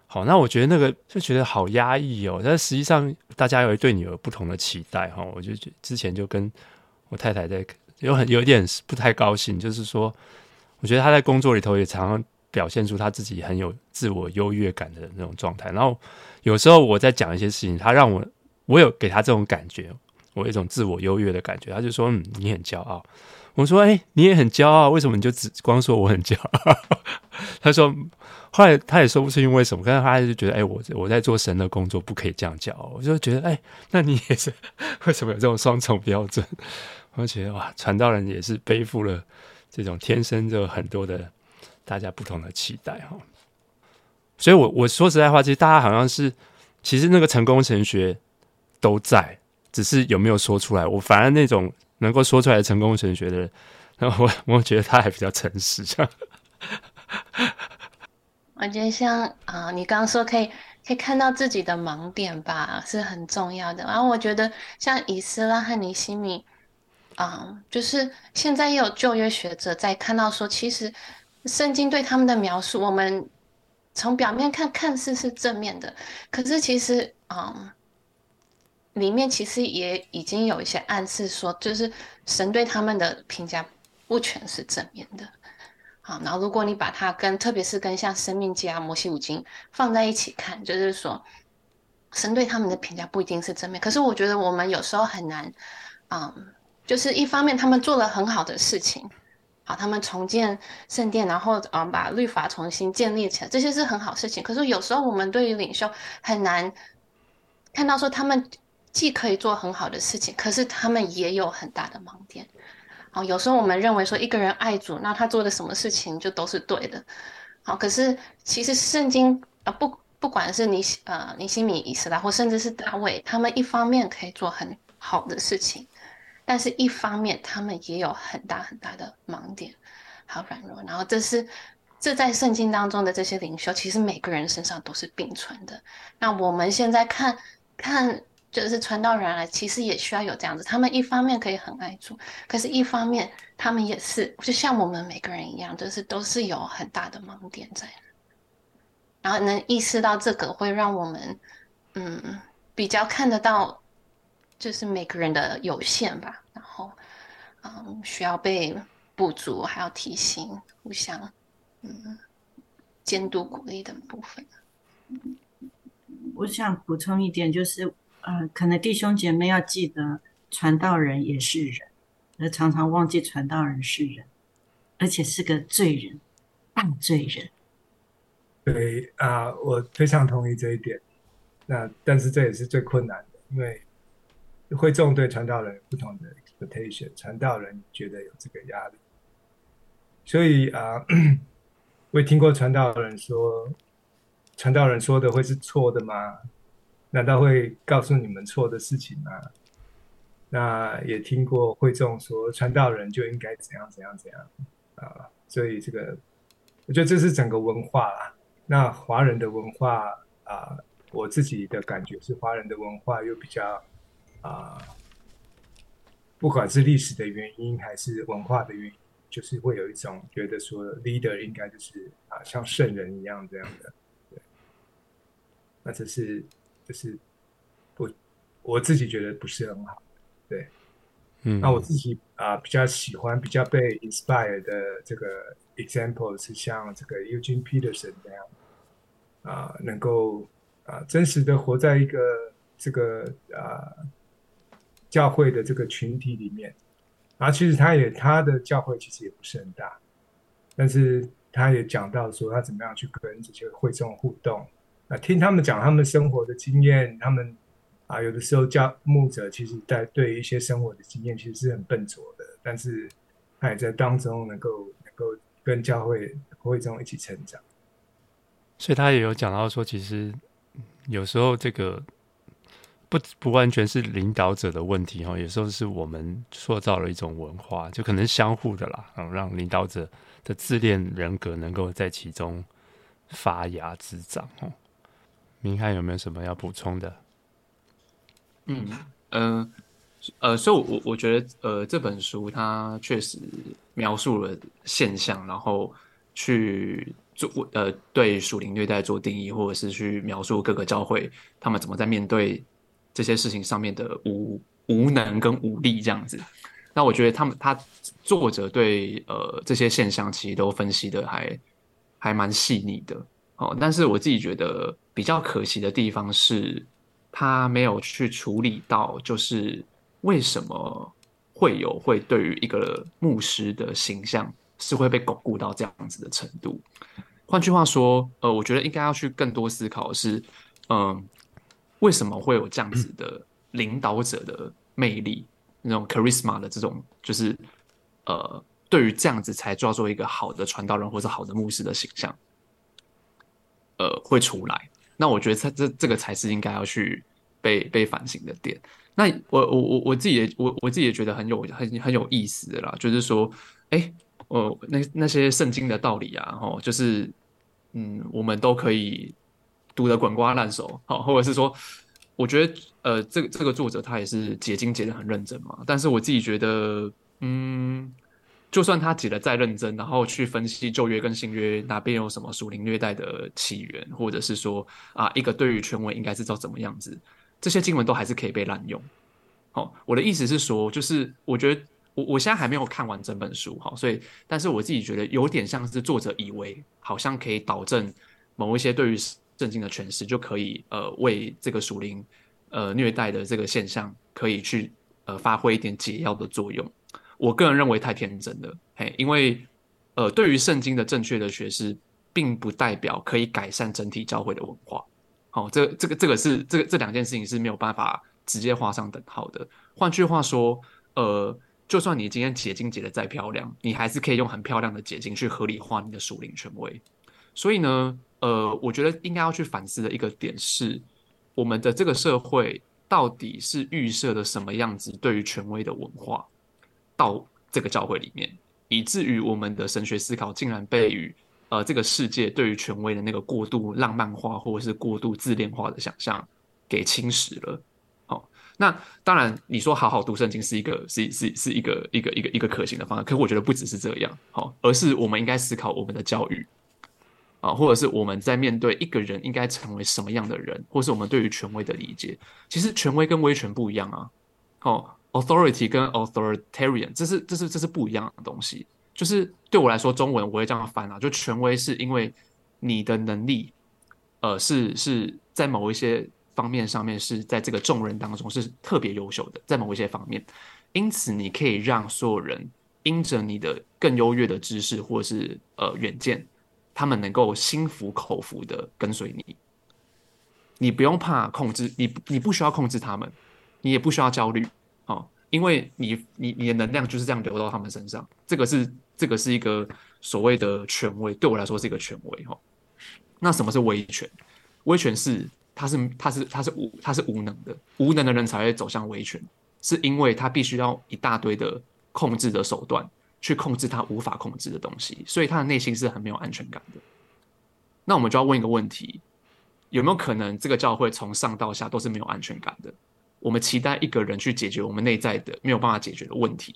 Speaker 1: 好，那我觉得那个就觉得好压抑哦。但实际上，大家有对你有不同的期待哈。我就之前就跟我太太在有很有点不太高兴，就是说，我觉得她在工作里头也常常表现出她自己很有自我优越感的那种状态，然后。有时候我在讲一些事情，她让我，我有给她这种感觉，我一种自我优越的感觉。她就说：“嗯，你很骄傲。”我说：“哎，你也很骄傲，为什么你就只光说我很骄傲？” 他说：“后来他也说不出因为什么，但是他就觉得，哎，我我在做神的工作，不可以这样骄傲。”我就觉得，哎，那你也是 为什么有这种双重标准？我就觉得哇，传道人也是背负了这种天生就很多的大家不同的期待哈。所以我，我我说实在话，其实大家好像是，其实那个成功神学都在，只是有没有说出来。我反而那种能够说出来成功神学的人，然后我我觉得他还比较诚实。这样，
Speaker 3: 我觉得像啊、你刚刚说可以可以看到自己的盲点吧，是很重要的。然后我觉得像以斯拉和尼西米，啊、就是现在也有旧约学者在看到说，其实圣经对他们的描述，我们。从表面看，看似是正面的，可是其实，嗯，里面其实也已经有一些暗示说，就是神对他们的评价不全是正面的。好，然后如果你把它跟，特别是跟像《生命记》啊、《摩西五经》放在一起看，就是说，神对他们的评价不一定是正面。可是我觉得我们有时候很难，嗯，就是一方面他们做了很好的事情。好，他们重建圣殿，然后嗯，把律法重新建立起来，这些是很好事情。可是有时候我们对于领袖很难看到说，他们既可以做很好的事情，可是他们也有很大的盲点。好，有时候我们认为说一个人爱主，那他做的什么事情就都是对的。好，可是其实圣经啊，不不管是尼呃尼西米、以斯拉，或甚至是大卫，他们一方面可以做很好的事情。但是，一方面，他们也有很大很大的盲点，还有软弱。然后，这是这在圣经当中的这些领袖，其实每个人身上都是并存的。那我们现在看看，就是传道人来，其实也需要有这样子。他们一方面可以很爱主，可是一方面，他们也是就像我们每个人一样，就是都是有很大的盲点在。然后能意识到这个，会让我们嗯比较看得到。就是每个人的有限吧，然后嗯，需要被补足，还要提醒，互相嗯监督鼓励的部分。
Speaker 5: 我想补充一点，就是呃，可能弟兄姐妹要记得，传道人也是人，而常常忘记传道人是人，而且是个罪人，大罪人。
Speaker 4: 对啊、我非常同意这一点。那但是这也是最困难的，因为会众对传道人有不同的 expectation，传道人觉得有这个压力，所以啊、呃，我也听过传道人说，传道人说的会是错的吗？难道会告诉你们错的事情吗？那也听过会众说，传道人就应该怎样怎样怎样啊、所以这个我觉得这是整个文化啦。那华人的文化啊。我自己的感觉是，华人的文化又比较啊、不管是历史的原因还是文化的原因，就是会有一种觉得说，leader 应该就是啊，像圣人一样这样的。对，那这是这是我，我自己觉得不是很好。对，嗯，那我自己啊、呃、比较喜欢、比较被 inspire 的这个 example 是像这个 Eugene Peterson 这样啊、呃，能够。啊，真实的活在一个这个啊教会的这个群体里面，然后其实他也他的教会其实也不是很大，但是他也讲到说他怎么样去跟这些会众互动，那，听他们讲他们生活的经验，他们啊有的时候教牧者其实在对一些生活的经验其实是很笨拙的，但是他也在当中能够能够跟教会会众一起成长，
Speaker 1: 所以他也有讲到说其实。有时候这个不不完全是领导者的问题哈，有时候是我们塑造了一种文化，就可能相互的啦，然后让领导者的自恋人格能够在其中发芽滋长哦。明翰有没有什么要补充的？
Speaker 2: 嗯嗯呃，呃，所以我我觉得呃这本书它确实描述了现象，然后去。做呃，对属灵虐待做定义，或者是去描述各个教会他们怎么在面对这些事情上面的无无能跟无力这样子。那我觉得他们他作者对呃这些现象其实都分析的还还蛮细腻的哦。但是我自己觉得比较可惜的地方是，他没有去处理到就是为什么会有会对于一个牧师的形象。是会被巩固到这样子的程度。换句话说，呃，我觉得应该要去更多思考是，嗯、为什么会有这样子的领导者的魅力，那种 charisma 的这种，就是呃，对于这样子才叫做一个好的传道人或者好的牧师的形象，呃，会出来。那我觉得这这这个才是应该要去被被反省的点。那我我我我自己也我我自己也觉得很有很很有意思的啦，就是说，哎。呃，那那些圣经的道理啊，吼，就是，嗯，我们都可以读得滚瓜烂熟，好，或者是说，我觉得，呃，这个这个作者他也是解经解得很认真嘛，但是我自己觉得，嗯，就算他解得再认真，然后去分析旧约跟新约哪边有什么属灵虐待的起源，或者是说啊，一个对于权威应该是照怎么样子，这些经文都还是可以被滥用。好，我的意思是说，就是我觉得。我我现在还没有看完整本书哈，所以，但是我自己觉得有点像是作者以为好像可以导正某一些对于圣经的诠释，就可以呃为这个属灵呃虐待的这个现象可以去呃发挥一点解药的作用。我个人认为太天真了，嘿，因为呃对于圣经的正确的学识，并不代表可以改善整体教会的文化。好，这这个这个是这个这两件事情是没有办法直接画上等号的。换句话说，呃。就算你今天解经解的再漂亮，你还是可以用很漂亮的解经去合理化你的属灵权威。所以呢，呃，我觉得应该要去反思的一个点是，我们的这个社会到底是预设了什么样子对于权威的文化到这个教会里面，以至于我们的神学思考竟然被与呃这个世界对于权威的那个过度浪漫化或者是过度自恋化的想象给侵蚀了。那当然，你说好好读圣经是一个是是是一个一个一个一个可行的方案，可我觉得不只是这样，好，而是我们应该思考我们的教育啊，或者是我们在面对一个人应该成为什么样的人，或是我们对于权威的理解。其实权威跟威权不一样啊，哦，authority 跟 authoritarian，这是这是这是不一样的东西。就是对我来说，中文我会这样翻啊，就权威是因为你的能力，呃，是是在某一些方面上面是在这个众人当中是特别优秀的，在某一些方面，因此你可以让所有人因着你的更优越的知识或是呃远见，他们能够心服口服的跟随你。你不用怕控制，你你不需要控制他们，你也不需要焦虑，哦，因为你你你的能量就是这样流到他们身上，这个是。这个是一个所谓的权威，对我来说是一个权威哈。那什么是威权？威权是他是他是他是无他是无能的，无能的人才会走向威权，是因为他必须要一大堆的控制的手段去控制他无法控制的东西，所以他的内心是很没有安全感的。那我们就要问一个问题：有没有可能这个教会从上到下都是没有安全感的？我们期待一个人去解决我们内在的没有办法解决的问题。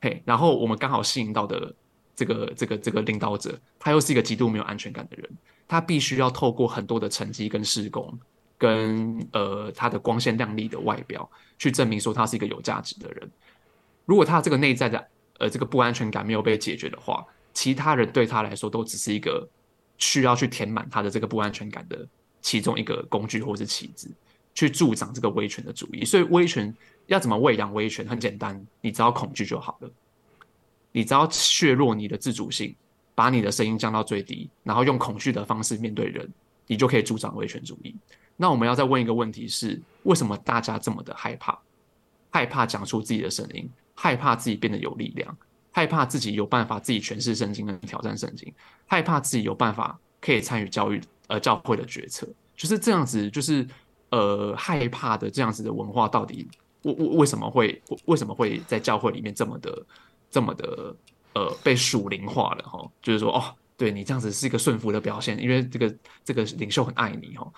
Speaker 2: 嘿，然后我们刚好吸引到的这个这个这个领导者，他又是一个极度没有安全感的人，他必须要透过很多的成绩跟施工，跟呃他的光鲜亮丽的外表，去证明说他是一个有价值的人。如果他这个内在的呃这个不安全感没有被解决的话，其他人对他来说都只是一个需要去填满他的这个不安全感的其中一个工具或是棋子，去助长这个威权的主义。所以威权。要怎么喂养威权？很简单，你只要恐惧就好了。你只要削弱你的自主性，把你的声音降到最低，然后用恐惧的方式面对人，你就可以助长威权主义。那我们要再问一个问题是：为什么大家这么的害怕？害怕讲出自己的声音，害怕自己变得有力量，害怕自己有办法自己诠释圣经跟挑战圣经，害怕自己有办法可以参与教育呃教会的决策，就是这样子，就是呃害怕的这样子的文化到底。为为为什么会为什么会在教会里面这么的这么的呃被属灵化了哈？就是说哦，对你这样子是一个顺服的表现，因为这个这个领袖很爱你哈，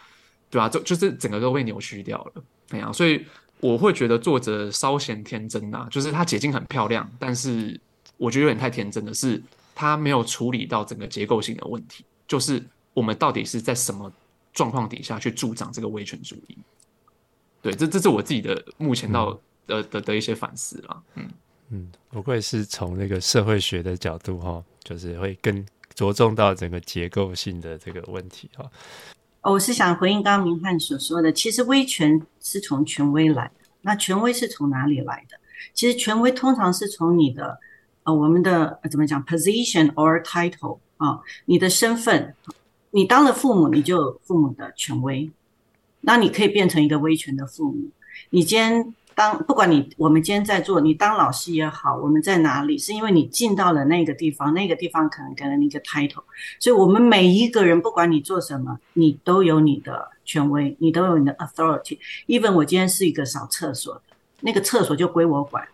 Speaker 2: 对吧、啊？就就是整个都被扭曲掉了那样，所以我会觉得作者稍显天真呐、啊，就是他解经很漂亮，但是我觉得有点太天真的是，他没有处理到整个结构性的问题，就是我们到底是在什么状况底下去助长这个威权主义。对，这这是我自己的目前到的、嗯、的的一些反思啦。嗯
Speaker 1: 嗯，不愧是从那个社会学的角度哈，就是会更着重到整个结构性的这个问题哈。
Speaker 5: 我是想回应刚刚明翰所说的，其实威权是从权威来的。那权威是从哪里来的？其实权威通常是从你的呃我们的怎么讲 position or title 啊，你的身份，你当了父母，你就有父母的权威。那你可以变成一个威权的父母。你今天当不管你我们今天在做，你当老师也好，我们在哪里，是因为你进到了那个地方，那个地方可能给了你一个 title。所以，我们每一个人，不管你做什么，你都有你的权威，你都有你的 authority。even 我今天是一个扫厕所的，那个厕所就归我管，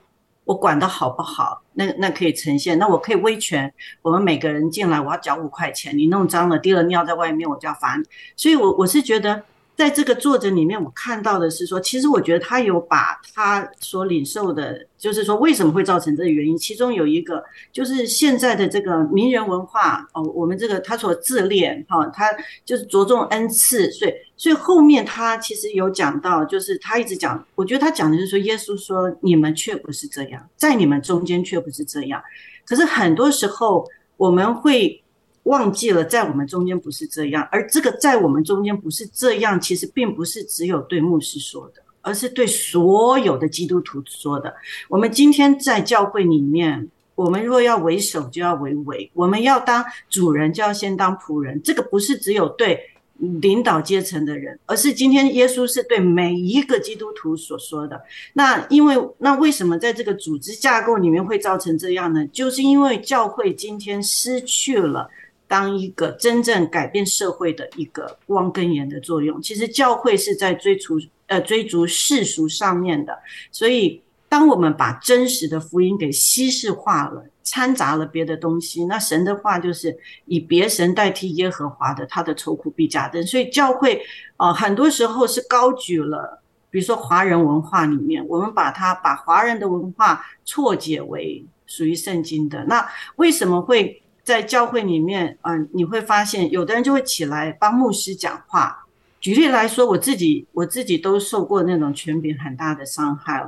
Speaker 5: 我管得好不好，那那可以呈现。那我可以威权，我们每个人进来，我要缴五块钱，你弄脏了，滴了尿在外面，我就要罚你。所以我我是觉得。在这个作者里面，我看到的是说，其实我觉得他有把他所领受的，就是说为什么会造成这个原因，其中有一个就是现在的这个名人文化哦，我们这个他所自恋哈，他就是着重恩赐，所以所以后面他其实有讲到，就是他一直讲，我觉得他讲的就是说，耶稣说你们却不是这样，在你们中间却不是这样，可是很多时候我们会。忘记了，在我们中间不是这样，而这个在我们中间不是这样，其实并不是只有对牧师说的，而是对所有的基督徒说的。我们今天在教会里面，我们若要为首，就要为尾；我们要当主人，就要先当仆人。这个不是只有对领导阶层的人，而是今天耶稣是对每一个基督徒所说的。那因为那为什么在这个组织架构里面会造成这样呢？就是因为教会今天失去了。当一个真正改变社会的一个光跟盐的作用，其实教会是在追逐呃追逐世俗上面的。所以，当我们把真实的福音给稀释化了，掺杂了别的东西，那神的话就是以别神代替耶和华的，他的愁苦必加增。所以，教会呃很多时候是高举了，比如说华人文化里面，我们把它把华人的文化错解为属于圣经的。那为什么会？在教会里面，嗯，你会发现有的人就会起来帮牧师讲话。举例来说，我自己我自己都受过那种权柄很大的伤害。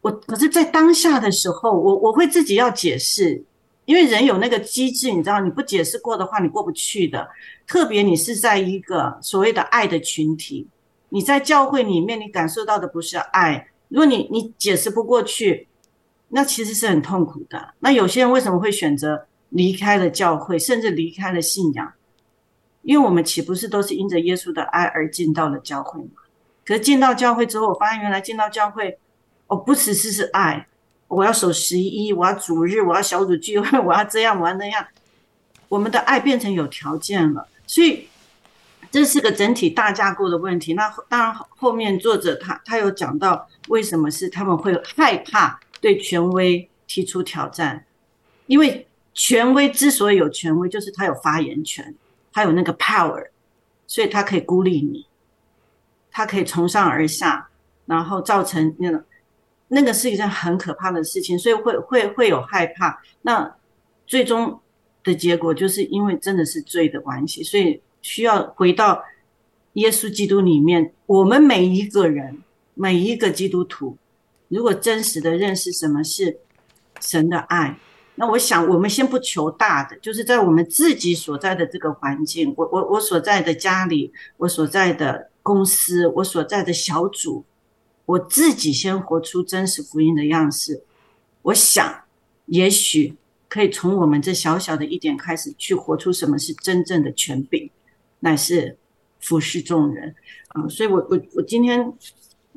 Speaker 5: 我可是，在当下的时候，我我会自己要解释，因为人有那个机制，你知道，你不解释过的话，你过不去的。特别你是在一个所谓的爱的群体，你在教会里面，你感受到的不是爱。如果你你解释不过去，那其实是很痛苦的。那有些人为什么会选择离开了教会，甚至离开了信仰？因为我们岂不是都是因着耶稣的爱而进到了教会吗？可是进到教会之后，我发现原来进到教会。我不只是是爱，我要守十一，我要主日，我要小组聚会，我要这样，我要那样。我们的爱变成有条件了，所以这是个整体大架构的问题。那当然，后面作者他他有讲到为什么是他们会害怕对权威提出挑战，因为权威之所以有权威，就是他有发言权，他有那个 power，所以他可以孤立你，他可以从上而下，然后造成那个。那个是一件很可怕的事情，所以会会会有害怕。那最终的结果就是因为真的是罪的关系，所以需要回到耶稣基督里面。我们每一个人，每一个基督徒，如果真实的认识什么是神的爱，那我想我们先不求大的，就是在我们自己所在的这个环境，我我我所在的家里，我所在的公司，我所在的小组。我自己先活出真实福音的样式，我想，也许可以从我们这小小的一点开始，去活出什么是真正的权柄，乃是服侍众人啊！所以我我我今天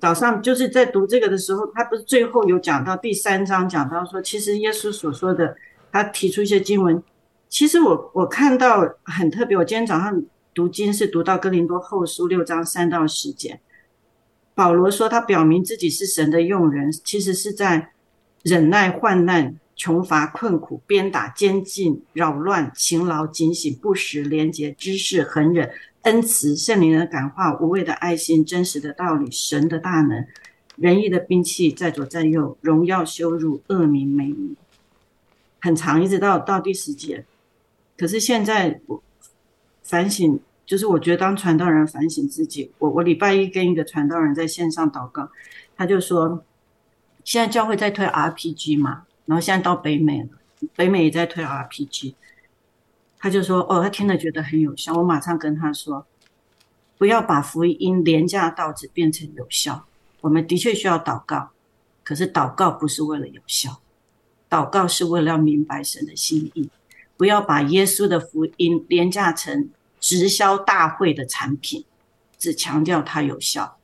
Speaker 5: 早上就是在读这个的时候，他不是最后有讲到第三章，讲到说，其实耶稣所说的，他提出一些经文，其实我我看到很特别。我今天早上读经是读到哥林多后书六章三到十节。保罗说，他表明自己是神的用人，其实是在忍耐患难、穷乏困苦、鞭打监禁、扰乱、勤劳警醒、不时廉洁、知识恒忍、恩慈、圣灵的感化、无畏的爱心、真实的道理、神的大能、仁义的兵器在左在右、荣耀羞辱、恶名美名，很长，一直到到第十节。可是现在我反省。就是我觉得当传道人反省自己，我我礼拜一跟一个传道人在线上祷告，他就说，现在教会在推 RPG 嘛，然后现在到北美了，北美也在推 RPG，他就说哦，他听了觉得很有效，我马上跟他说，不要把福音廉价到只变成有效，我们的确需要祷告，可是祷告不是为了有效，祷告是为了要明白神的心意，不要把耶稣的福音廉价成。直销大会的产品，只强调它有效。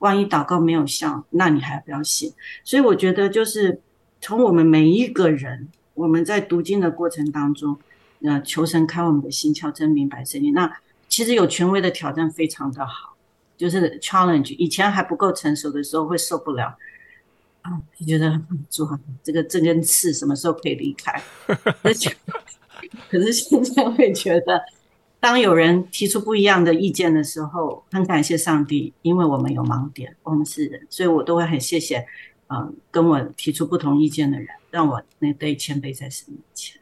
Speaker 5: 万一祷告没有效，那你还不要信？所以我觉得，就是从我们每一个人，我们在读经的过程当中，呃，求神开我们的心窍，真明白圣经。那其实有权威的挑战非常的好，就是 challenge。以前还不够成熟的时候会受不了，啊，你觉得主这个这根刺什么时候可以离开？而且，可是现在会觉得。当有人提出不一样的意见的时候，很感谢上帝，因为我们有盲点，我们是人，所以我都会很谢谢，嗯、跟我提出不同意见的人，让我那对谦卑在神面前。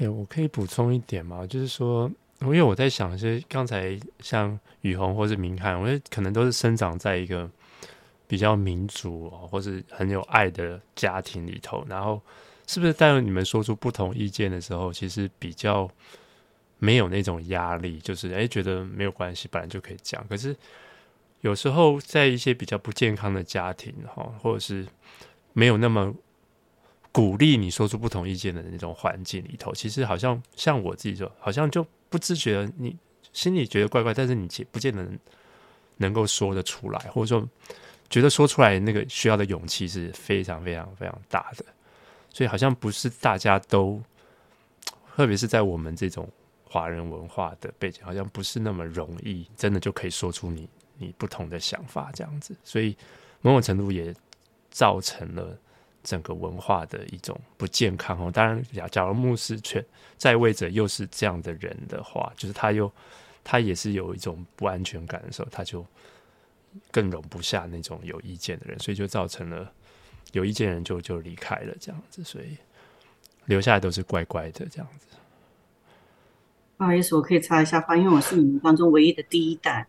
Speaker 1: 哎，我可以补充一点吗？就是说，因为我在想，是刚才像雨虹或是明翰，我觉得可能都是生长在一个比较民主或是很有爱的家庭里头，然后是不是当你们说出不同意见的时候，其实比较。没有那种压力，就是诶觉得没有关系，本来就可以讲。可是有时候在一些比较不健康的家庭，哈，或者是没有那么鼓励你说出不同意见的那种环境里头，其实好像像我自己就，好像就不自觉，你心里觉得怪怪，但是你不见得能够说得出来，或者说觉得说出来那个需要的勇气是非常非常非常大的。所以好像不是大家都，特别是在我们这种。华人文化的背景好像不是那么容易，真的就可以说出你你不同的想法这样子，所以某种程度也造成了整个文化的一种不健康哦。当然，假假如牧师却在位者又是这样的人的话，就是他又他也是有一种不安全感的时候，他就更容不下那种有意见的人，所以就造成了有意见的人就就离开了这样子，所以留下来都是乖乖的这样子。
Speaker 5: 不好意思，我可以插一下话，因为我是你们当中唯一的第一代。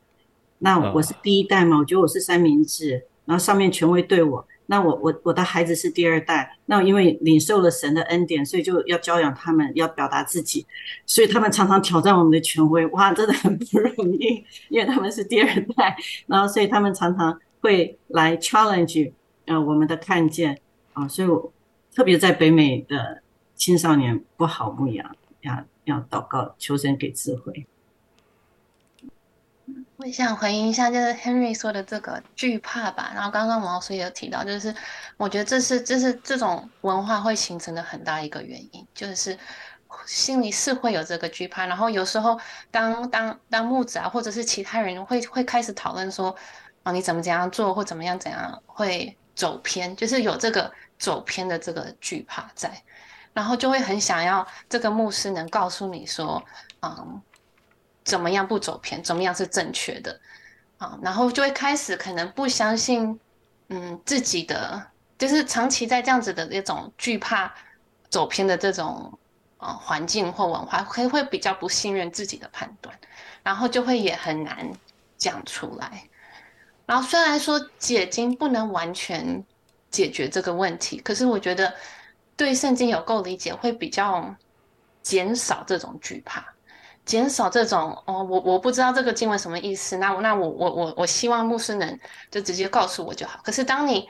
Speaker 5: 那我是第一代嘛，我觉得我是三明治，然后上面权威对我，那我我我的孩子是第二代，那因为领受了神的恩典，所以就要教养他们，要表达自己，所以他们常常挑战我们的权威，哇，真的很不容易，因为他们是第二代，然后所以他们常常会来 challenge 呃我们的看见啊，所以我特别在北美的青少年不好牧养，要要祷告求神给智慧。
Speaker 3: 我想回应一下，就是 Henry 说的这个惧怕吧。然后刚刚毛老师也有提到，就是我觉得这是这是这种文化会形成的很大一个原因，就是心里是会有这个惧怕。然后有时候当当当牧者啊，或者是其他人会会开始讨论说，啊，你怎么怎样做，或怎么样怎样会走偏，就是有这个走偏的这个惧怕在，然后就会很想要这个牧师能告诉你说，嗯。怎么样不走偏？怎么样是正确的？啊，然后就会开始可能不相信，嗯，自己的就是长期在这样子的一种惧怕走偏的这种呃环境或文化，会会比较不信任自己的判断，然后就会也很难讲出来。然后虽然说解经不能完全解决这个问题，可是我觉得对圣经有够理解，会比较减少这种惧怕。减少这种哦，我我不知道这个经文什么意思，那我那我我我我希望牧师能就直接告诉我就好。可是当你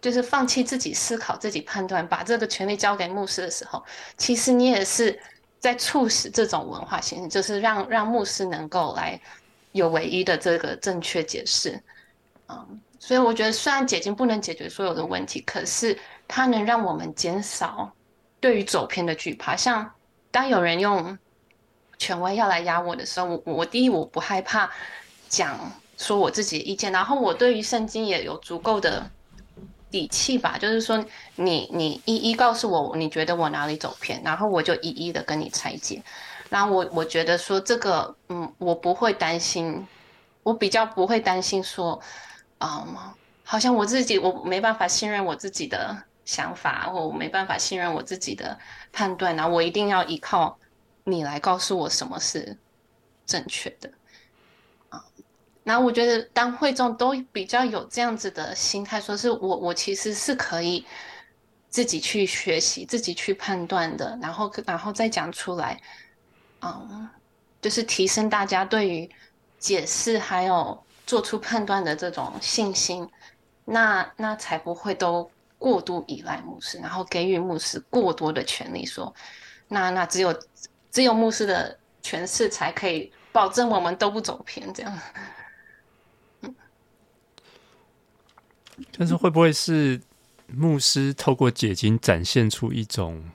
Speaker 3: 就是放弃自己思考、自己判断，把这个权利交给牧师的时候，其实你也是在促使这种文化形成，就是让让牧师能够来有唯一的这个正确解释。嗯，所以我觉得虽然解经不能解决所有的问题，可是它能让我们减少对于走偏的惧怕。像当有人用。权威要来压我的时候，我我第一我不害怕讲说我自己的意见，然后我对于圣经也有足够的底气吧，就是说你你一一告诉我你觉得我哪里走偏，然后我就一一的跟你拆解。然后我我觉得说这个嗯，我不会担心，我比较不会担心说，嗯，好像我自己我没办法信任我自己的想法，或我没办法信任我自己的判断，然后我一定要依靠。你来告诉我什么是正确的啊？那我觉得当会众都比较有这样子的心态，说是我我其实是可以自己去学习、自己去判断的，然后然后再讲出来，嗯，就是提升大家对于解释还有做出判断的这种信心，那那才不会都过度依赖牧师，然后给予牧师过多的权利，说那那只有。只有牧师的诠释才可以保证我们都不走偏，这样。
Speaker 1: 但是会不会是牧师透过解经展现出一种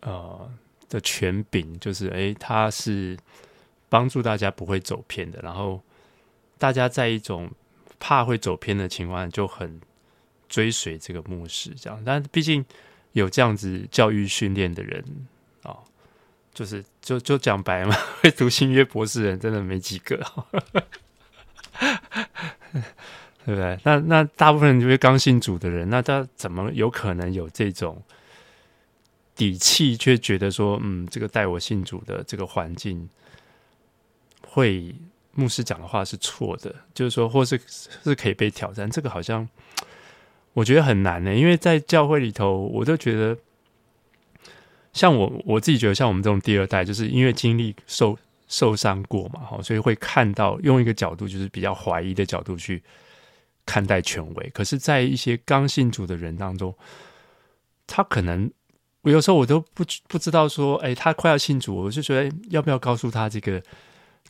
Speaker 1: 呃的权柄，就是哎，他是帮助大家不会走偏的，然后大家在一种怕会走偏的情况下就很追随这个牧师这样。但毕竟有这样子教育训练的人。就是就就讲白嘛，会读新约博士人真的没几个，对不对？那那大部分人就是刚信主的人，那他怎么有可能有这种底气，却觉得说，嗯，这个带我信主的这个环境，会牧师讲的话是错的，就是说，或是是可以被挑战，这个好像我觉得很难呢，因为在教会里头，我都觉得。像我我自己觉得，像我们这种第二代，就是因为经历受受伤过嘛，哈，所以会看到用一个角度，就是比较怀疑的角度去看待权威。可是，在一些刚信主的人当中，他可能我有时候我都不不知道说，哎，他快要信主，我就觉得要不要告诉他这个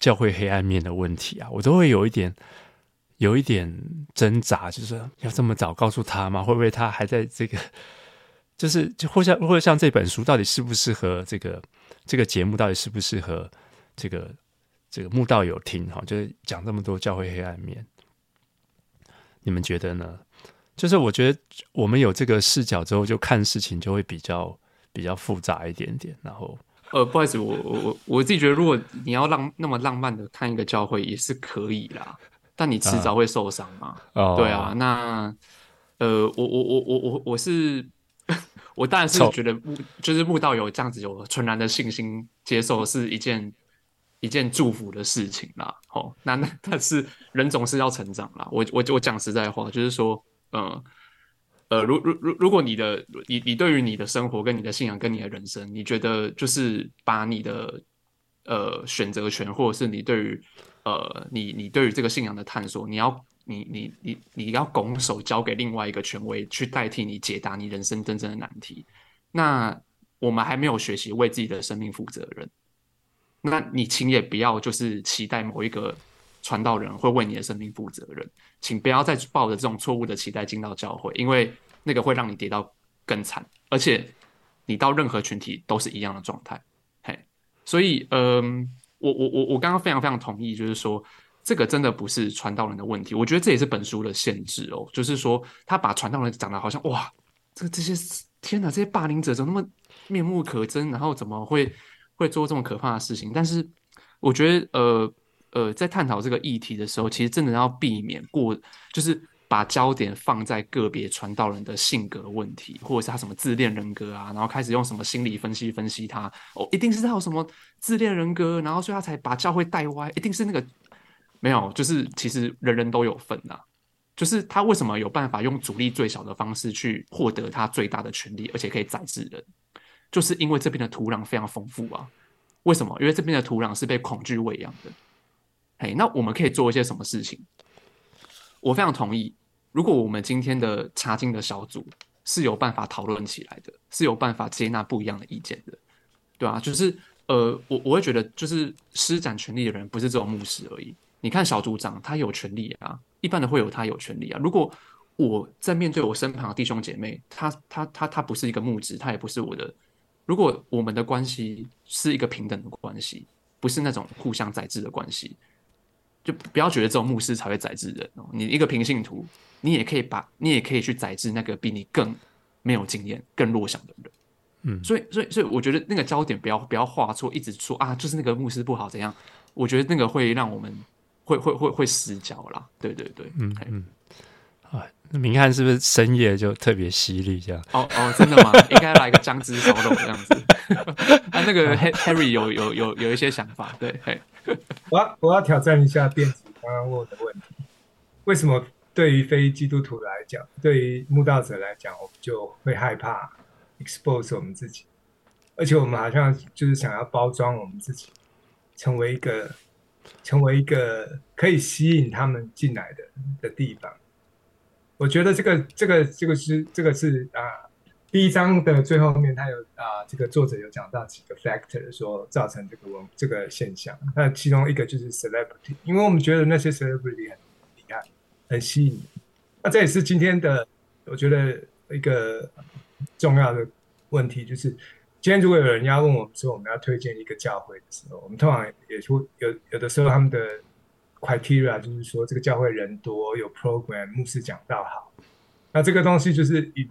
Speaker 1: 教会黑暗面的问题啊？我都会有一点有一点挣扎，就是要这么早告诉他吗？会不会他还在这个？就是，就或像或者像这本书，到底适不适合这个这个节目？到底适不适合这个这个慕道友听？哈，就是讲这么多教会黑暗面，你们觉得呢？就是我觉得我们有这个视角之后，就看事情就会比较比较复杂一点点。然后，
Speaker 2: 呃，不好意思，我我我我自己觉得，如果你要浪那么浪漫的看一个教会，也是可以啦。但你迟早会受伤嘛？哦，对啊。那呃，我我我我我我是。我当然是觉得木就是木道有这样子有纯然的信心接受是一件一件祝福的事情啦。哦，那那但是人总是要成长啦。我我我讲实在话，就是说，嗯呃，如如如如果你的你你对于你的生活跟你的信仰跟你的人生，你觉得就是把你的呃选择权，或者是你对于呃你你对于这个信仰的探索，你要你你你你要拱手交给另外一个权威去代替你解答你人生真正的难题，那我们还没有学习为自己的生命负责任。那你请也不要就是期待某一个传道人会为你的生命负责任，请不要再抱着这种错误的期待进到教会，因为那个会让你跌到更惨，而且你到任何群体都是一样的状态。嘿，所以，嗯，我我我我刚刚非常非常同意，就是说这个真的不是传道人的问题，我觉得这也是本书的限制哦，就是说他把传道人讲的好像哇，这这些天哪，这些霸凌者怎么那么面目可憎，然后怎么会？会做这么可怕的事情，但是我觉得，呃呃，在探讨这个议题的时候，其实真的要避免过，就是把焦点放在个别传道人的性格问题，或者是他什么自恋人格啊，然后开始用什么心理分析分析他，哦，一定是他有什么自恋人格，然后所以他才把教会带歪，一定是那个没有，就是其实人人都有份呐、就是他为什么有办法用阻力最小的方式去获得他最大的权利，而且可以宰制人。就是因为这边的土壤非常丰富啊，为什么？因为这边的土壤是被恐惧喂养的。嘿，那我们可以做一些什么事情？我非常同意，如果我们今天的查经的小组是有办法讨论起来的，是有办法接纳不一样的意见的，对啊，就是呃，我我会觉得，就是施展权力的人不是只有牧师而已。你看小组长，他有权利啊，一般的会有他有权利啊。如果我在面对我身旁的弟兄姐妹，他他他他不是一个牧师，他也不是我的。如果我们的关系是一个平等的关系，不是那种互相宰制的关系，就不要觉得这种牧师才会宰制人哦。你一个平信徒，你也可以把，你也可以去宰制那个比你更没有经验、更弱小的人。嗯，所以，所以，所以，我觉得那个焦点不要不要画错，一直说啊，就是那个牧师不好怎样？我觉得那个会让我们会会会会失焦啦。对对对，嗯嗯。
Speaker 1: 那明翰是不是深夜就特别犀利这样？
Speaker 2: 哦哦，真的吗？应该来个姜汁烧肉这样子。啊，那个 Harry 有有有有一些想法，对，嘿。
Speaker 4: 我要我要挑战一下电子刚刚问我的问题：为什么对于非基督徒来讲，对于慕道者来讲，我们就会害怕 expose 我们自己，而且我们好像就是想要包装我们自己，成为一个成为一个可以吸引他们进来的的地方。我觉得这个这个这个是这个是啊，第一章的最后面，他有啊，这个作者有讲到几个 factor 说造成这个文这个现象。那其中一个就是 celebrity，因为我们觉得那些 celebrity 很厉害，很吸引。那这也是今天的我觉得一个重要的问题，就是今天如果有人要问我们说我们要推荐一个教会的时候，我们通常也会有有的时候他们的。criteria 就是说，这个教会人多，有 program，牧师讲道好。那这个东西就是以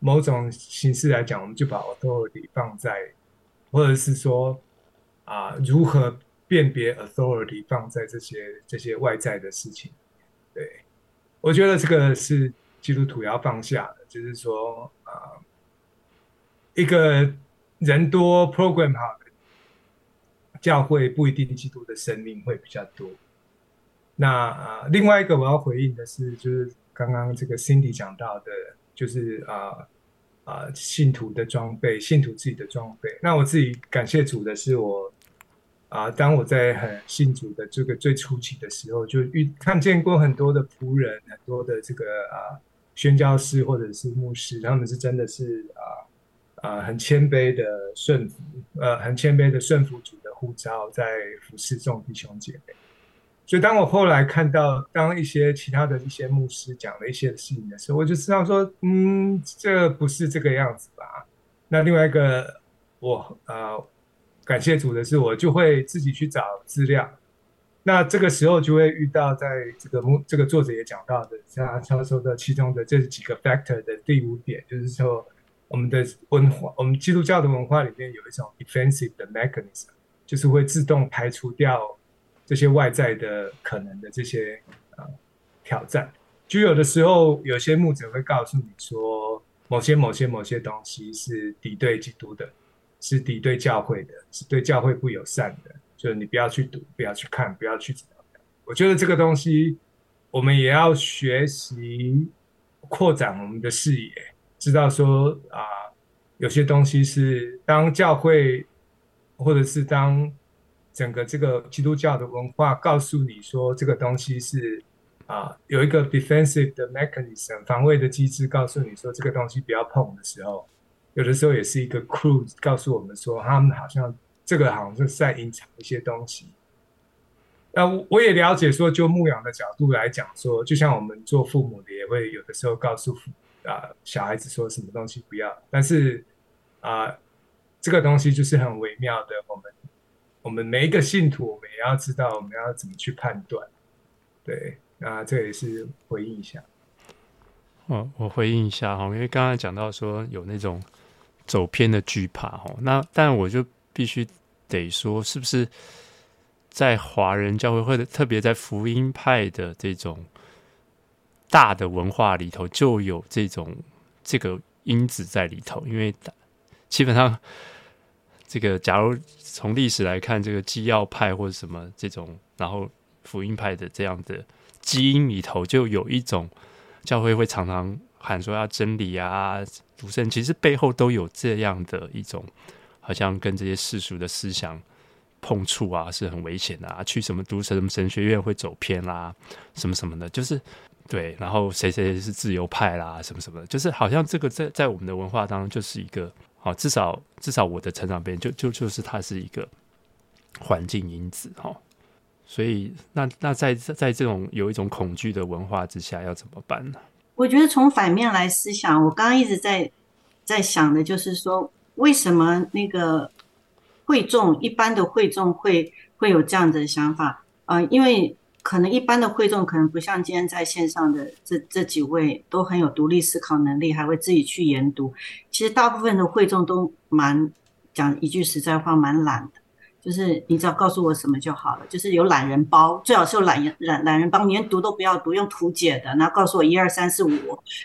Speaker 4: 某种形式来讲，我们就把 authority 放在，或者是说啊、如何辨别 authority 放在这些这些外在的事情。对，我觉得这个是基督徒要放下的，就是说啊、一个人多 program 好的教会不一定基督的生命会比较多。那啊、另外一个我要回应的是，就是刚刚这个 Cindy 讲到的，就是啊啊、信徒的装备，信徒自己的装备。那我自己感谢主的是我，啊，当我在很信主的这个最初期的时候，就遇看见过很多的仆人，很多的这个啊、宣教师或者是牧师，他们是真的是啊啊、呃、很谦卑的顺服，呃很谦卑的顺服主的呼召，在服侍众弟兄姐妹。所以，当我后来看到，当一些其他的一些牧师讲了一些事情的时候，我就知道说，嗯，这不是这个样子吧？那另外一个，我呃，感谢主的是，我就会自己去找资料。那这个时候就会遇到，在这个牧这个作者也讲到的，像他说的其中的这几个 factor 的第五点，就是说，我们的文化，我们基督教的文化里面有一种 defensive 的 mechanism，就是会自动排除掉。这些外在的可能的这些呃挑战，就有的时候有些牧者会告诉你说，某些某些某些东西是敌对基督的，是敌对教会的，是对教会不友善的，就是你不要去读，不要去看，不要去。我觉得这个东西我们也要学习，扩展我们的视野，知道说啊、有些东西是当教会或者是当整个这个基督教的文化告诉你说这个东西是啊、有一个 defensive 的 mechanism 防卫的机制，告诉你说这个东西不要碰的时候，有的时候也是一个 clue 告诉我们说他们好像这个好像是在隐藏一些东西。那我也了解说，就牧养的角度来讲，说就像我们做父母的，也会有的时候告诉父啊小孩子说什么东西不要，但是啊这个东西就是很微妙的。我们我们每一个信徒，我们也要知道我们要怎么去判断。对，那这也是回应一下。
Speaker 1: 哦，我回应一下哈，因为刚才讲到说有那种走偏的惧怕哈，那但我就必须得说，是不是？在华人教会，或者特别在福音派的这种大的文化里头，就有这种这个因子在里头。因为基本上，这个假如从历史来看，这个基要派或者什么这种，然后福音派的这样的基因里头，就有一种教会会常常喊说要真理啊、独圣，其实背后都有这样的一种，好像跟这些世俗的思想。碰触啊是很危险的啊！去什么读什么神学院会走偏啦，什么什么的，就是对。然后谁谁谁是自由派啦，什么什么的，就是好像这个在在我们的文化当中就是一个好，至少至少我的成长边就就就是它是一个环境因子哈。所以那那在在这种有一种恐惧的文化之下，要怎么办呢？
Speaker 5: 我觉得从反面来思想，我刚刚一直在在想的就是说，为什么那个。会众一般的会众会会有这样的想法啊、因为可能一般的会众可能不像今天在线上的这这几位都很有独立思考能力，还会自己去研读。其实大部分的会众都蛮讲一句实在话，蛮懒的，就是你只要告诉我什么就好了，就是有懒人包，最好是有懒人懒懒人包，连读都不要读，用图解的，然后告诉我一二三四五，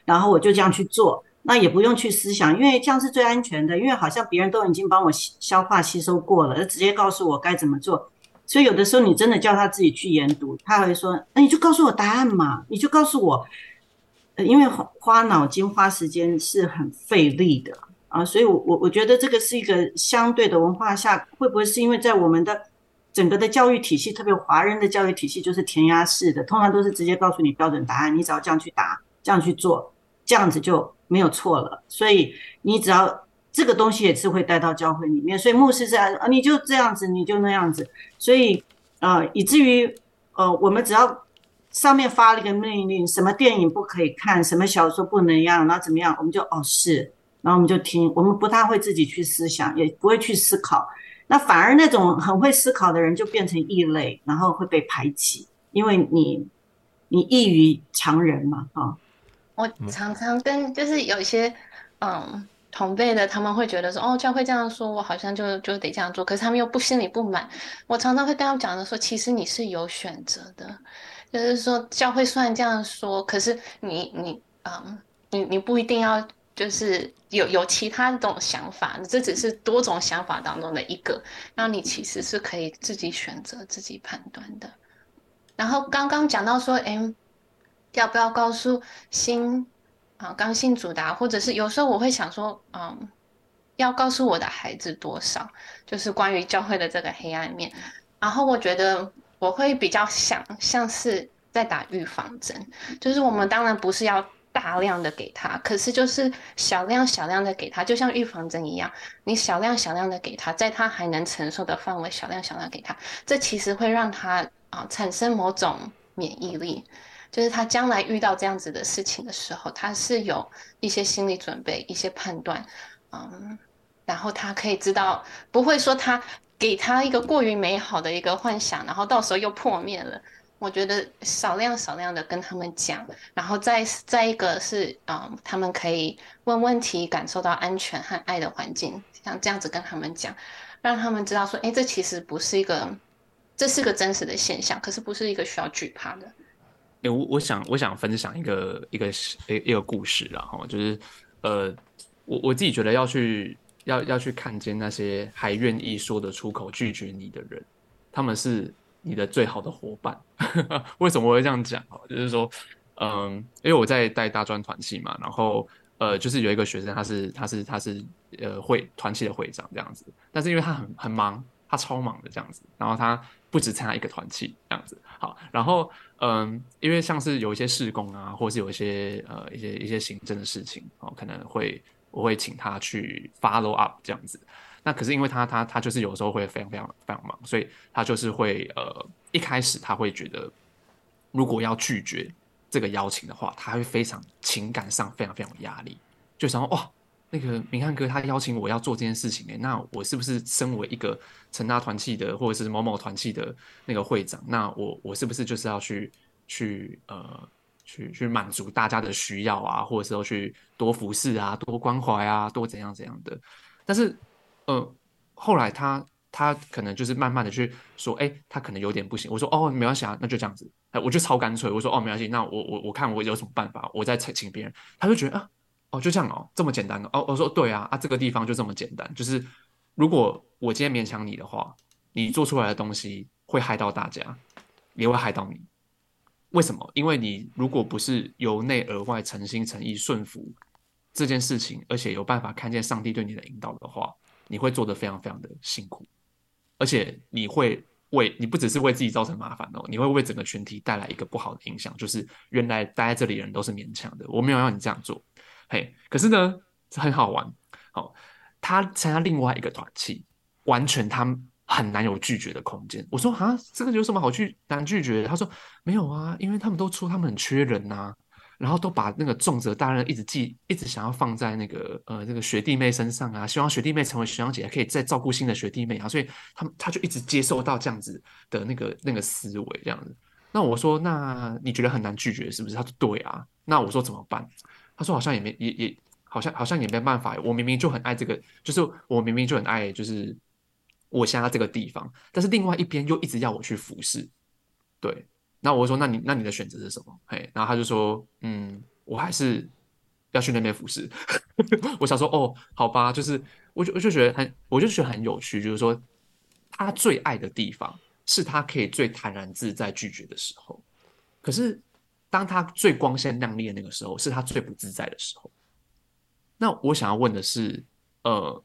Speaker 5: 然后我就这样去做。那也不用去思想，因为这样是最安全的，因为好像别人都已经帮我消化吸收过了，就直接告诉我该怎么做。所以有的时候你真的叫他自己去研读，他会说：“那你就告诉我答案嘛，你就告诉我。”呃，因为花脑筋花时间是很费力的啊，所以我我我觉得这个是一个相对的文化下，会不会是因为在我们的整个的教育体系，特别华人的教育体系就是填鸭式的，通常都是直接告诉你标准答案，你只要这样去答，这样去做，这样子就。没有错了，所以你只要这个东西也是会带到教会里面，所以牧师这样啊，你就这样子，你就那样子，所以呃，以至于呃，我们只要上面发了一个命令，什么电影不可以看，什么小说不能让，然后怎么样，我们就哦是，然后我们就听，我们不太会自己去思想，也不会去思考，那反而那种很会思考的人就变成异类，然后会被排挤，因为你你异于常人嘛，哈、哦。
Speaker 3: 我常常跟就是有一些嗯同辈的，他们会觉得说，哦，教会这样说，我好像就就得这样做，可是他们又不心里不满。我常常会跟他们讲的说，其实你是有选择的，就是说教会虽然这样说，可是你你嗯你你不一定要就是有有其他这种想法，这只是多种想法当中的一个，那你其实是可以自己选择、自己判断的。然后刚刚讲到说，哎。要不要告诉新啊刚性主的，或者是有时候我会想说，嗯，要告诉我的孩子多少，就是关于教会的这个黑暗面。然后我觉得我会比较想像是在打预防针，就是我们当然不是要大量的给他，可是就是小量小量的给他，就像预防针一样，你小量小量的给他，在他还能承受的范围，小量小量给他，这其实会让他啊产生某种免疫力。就是他将来遇到这样子的事情的时候，他是有一些心理准备、一些判断，嗯，然后他可以知道，不会说他给他一个过于美好的一个幻想，然后到时候又破灭了。我觉得少量少量的跟他们讲，然后再再一个是，嗯，他们可以问问题，感受到安全和爱的环境，像这样子跟他们讲，让他们知道说，哎，这其实不是一个，这是个真实的现象，可是不是一个需要惧怕的。
Speaker 2: 欸、我我想我想分享一个一个一一个故事，然后就是，呃，我我自己觉得要去要要去看见那些还愿意说得出口拒绝你的人，他们是你的最好的伙伴。为什么我会这样讲？就是说，嗯，因为我在带大专团契嘛，然后呃，就是有一个学生他是他是他是呃会团契的会长这样子，但是因为他很很忙，他超忙的这样子，然后他不止参加一个团契这样子，好，然后嗯，因为像是有一些事工啊，或是有一些呃一些一些行政的事情哦，可能会我会请他去 follow up 这样子。那可是因为他他他就是有时候会非常非常非常忙，所以他就是会呃一开始他会觉得，如果要拒绝这个邀请的话，他会非常情感上非常非常有压力，就想哇，那个明翰哥他邀请我要做这件事情诶，那我是不是身为一个成大团契的或者是某某团契的那个会长，那我我是不是就是要去去呃去去满足大家的需要啊，或者是要去多服侍啊，多关怀啊，多怎样怎样的，但是。呃，后来他他可能就是慢慢的去说，哎，他可能有点不行。我说，哦，没关系啊，那就这样子。哎，我就超干脆，我说，哦，没关系，那我我我看我有什么办法，我再请请别人。他就觉得啊，哦，就这样哦，这么简单哦。我说，对啊，啊，这个地方就这么简单，就是如果我今天勉强你的话，你做出来的东西会害到大家，也会害到你。为什么？因为你如果不是由内而外诚心诚意顺服这件事情，而且有办法看见上帝对你的引导的话。你会做得非常非常的辛苦，而且你会为你不只是为自己造成麻烦哦，你会为整个群体带来一个不好的影响，就是原来待在这里的人都是勉强的，我没有让你这样做，嘿，可是呢，很好玩，好，他参加另外一个团契，完全他很难有拒绝的空间。我说啊，这个有什么好去难拒绝的？他说没有啊，因为他们都说他们很缺人呐、啊。然后都把那个重责大任一直记，一直想要放在那个呃这个学弟妹身上啊，希望学弟妹成为学长姐，可以再照顾新的学弟妹啊，所以他们他就一直接受到这样子的那个那个思维这样子。那我说，那你觉得很难拒绝是不是？他说对啊。那我说怎么办？他说好像也没也也好像好像也没办法。我明明就很爱这个，就是我明明就很爱就是我现在这个地方，但是另外一边又一直要我去服侍，对。那我说，那你那你的选择是什么？嘿，然后他就说，嗯，我还是要去那边服侍。我想说，哦，好吧，就是我就我就觉得很，我就觉得很有趣，就是说他最爱的地方是他可以最坦然自在拒绝的时候，可是当他最光鲜亮丽的那个时候，是他最不自在的时候。那我想要问的是，呃，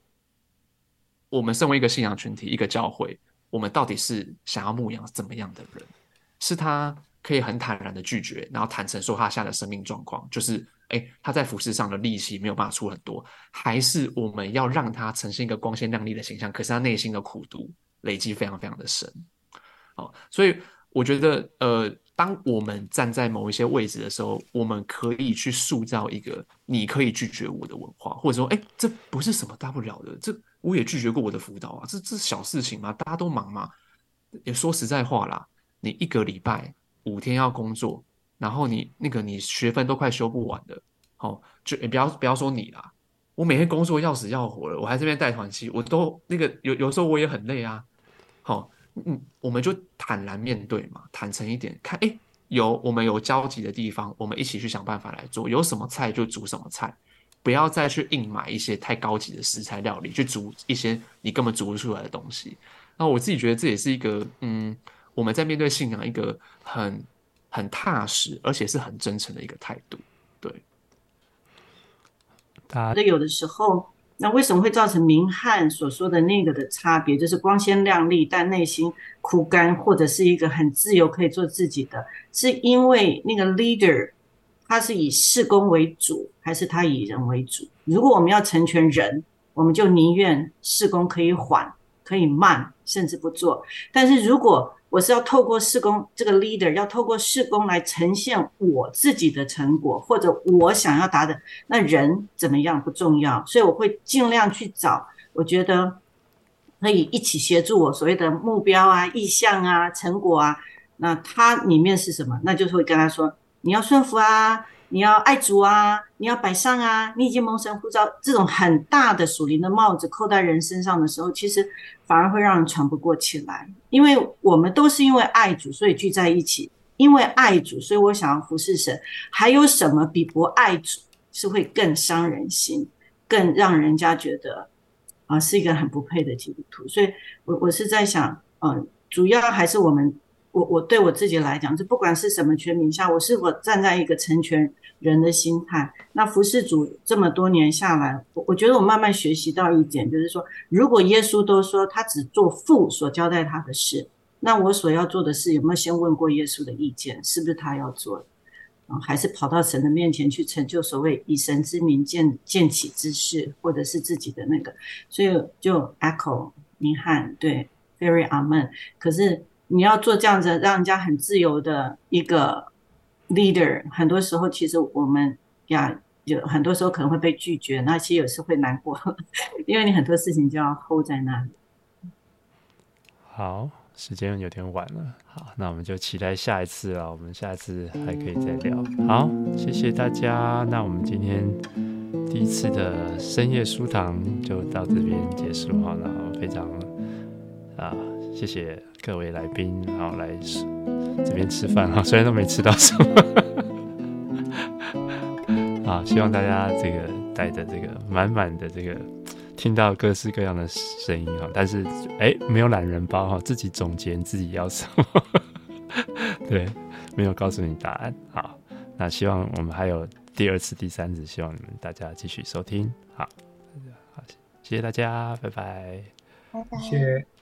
Speaker 2: 我们身为一个信仰群体，一个教会，我们到底是想要牧养怎么样的人？是他可以很坦然的拒绝，然后坦诚说他现在的生命状况，就是哎，他在服事上的力气没有办法出很多，还是我们要让他呈现一个光鲜亮丽的形象，可是他内心的苦读累积非常非常的深。好，所以我觉得，呃，当我们站在某一些位置的时候，我们可以去塑造一个你可以拒绝我的文化，或者说，哎，这不是什么大不了的，这我也拒绝过我的辅导啊，这这小事情嘛，大家都忙嘛，也说实在话啦。你一个礼拜五天要工作，然后你那个你学分都快修不完的，好，就也不要不要说你啦，我每天工作要死要活了，我还这边带团期，我都那个有有时候我也很累啊，好，嗯，我们就坦然面对嘛，坦诚一点，看，哎，有我们有交集的地方，我们一起去想办法来做，有什么菜就煮什么菜，不要再去硬买一些太高级的食材料理去煮一些你根本煮不出来的东西。那我自己觉得这也是一个，嗯。我们在面对信仰一个很很踏实，而且是很真诚的一个态度，对。
Speaker 5: 那有的时候，那为什么会造成明翰所说的那个的差别，就是光鲜亮丽，但内心枯干，或者是一个很自由可以做自己的，是因为那个 leader 他是以事工为主，还是他以人为主？如果我们要成全人，我们就宁愿事工可以缓，可以慢，甚至不做。但是如果我是要透过施工这个 leader，要透过施工来呈现我自己的成果，或者我想要达的。那人怎么样不重要，所以我会尽量去找，我觉得可以一起协助我所谓的目标啊、意向啊、成果啊。那它里面是什么？那就是会跟他说，你要顺服啊。你要爱主啊，你要摆上啊，你已经蒙神呼召，这种很大的属灵的帽子扣在人身上的时候，其实反而会让人喘不过气来。因为我们都是因为爱主，所以聚在一起；因为爱主，所以我想要服侍神。还有什么比不爱主是会更伤人心，更让人家觉得啊、是一个很不配的基督徒？所以我我是在想，嗯、主要还是我们我我对我自己来讲，就不管是什么全名下，我是否站在一个成全人的心态，那服侍主这么多年下来，我我觉得我慢慢学习到一点，就是说，如果耶稣都说他只做父所交代他的事，那我所要做的事有没有先问过耶稣的意见？是不是他要做的？啊，还是跑到神的面前去成就所谓以神之名见见起之事，或者是自己的那个？所以就 echo 明翰对，very amen。可是你要做这样子让人家很自由的一个 leader，很多时候其实我们呀，有很多时候可能会被拒绝，那其实有时会难过，因为你很多事情就要 hold 在那里。
Speaker 1: 好。时间有点晚了，好，那我们就期待下一次啊，我们下一次还可以再聊。好，谢谢大家。那我们今天第一次的深夜书堂就到这边结束好。然后非常啊，谢谢各位来宾，然后来这边吃饭哈，虽然都没吃到什么，啊，希望大家这个带着这个满满的这个。听到各式各样的声音哈，但是哎，没有懒人包哈，自己总结自己要什么，对，没有告诉你答案。好，那希望我们还有第二次、第三次，希望你们大家继续收听。好，好，谢谢大家，拜拜，
Speaker 3: 拜拜，
Speaker 4: 谢谢。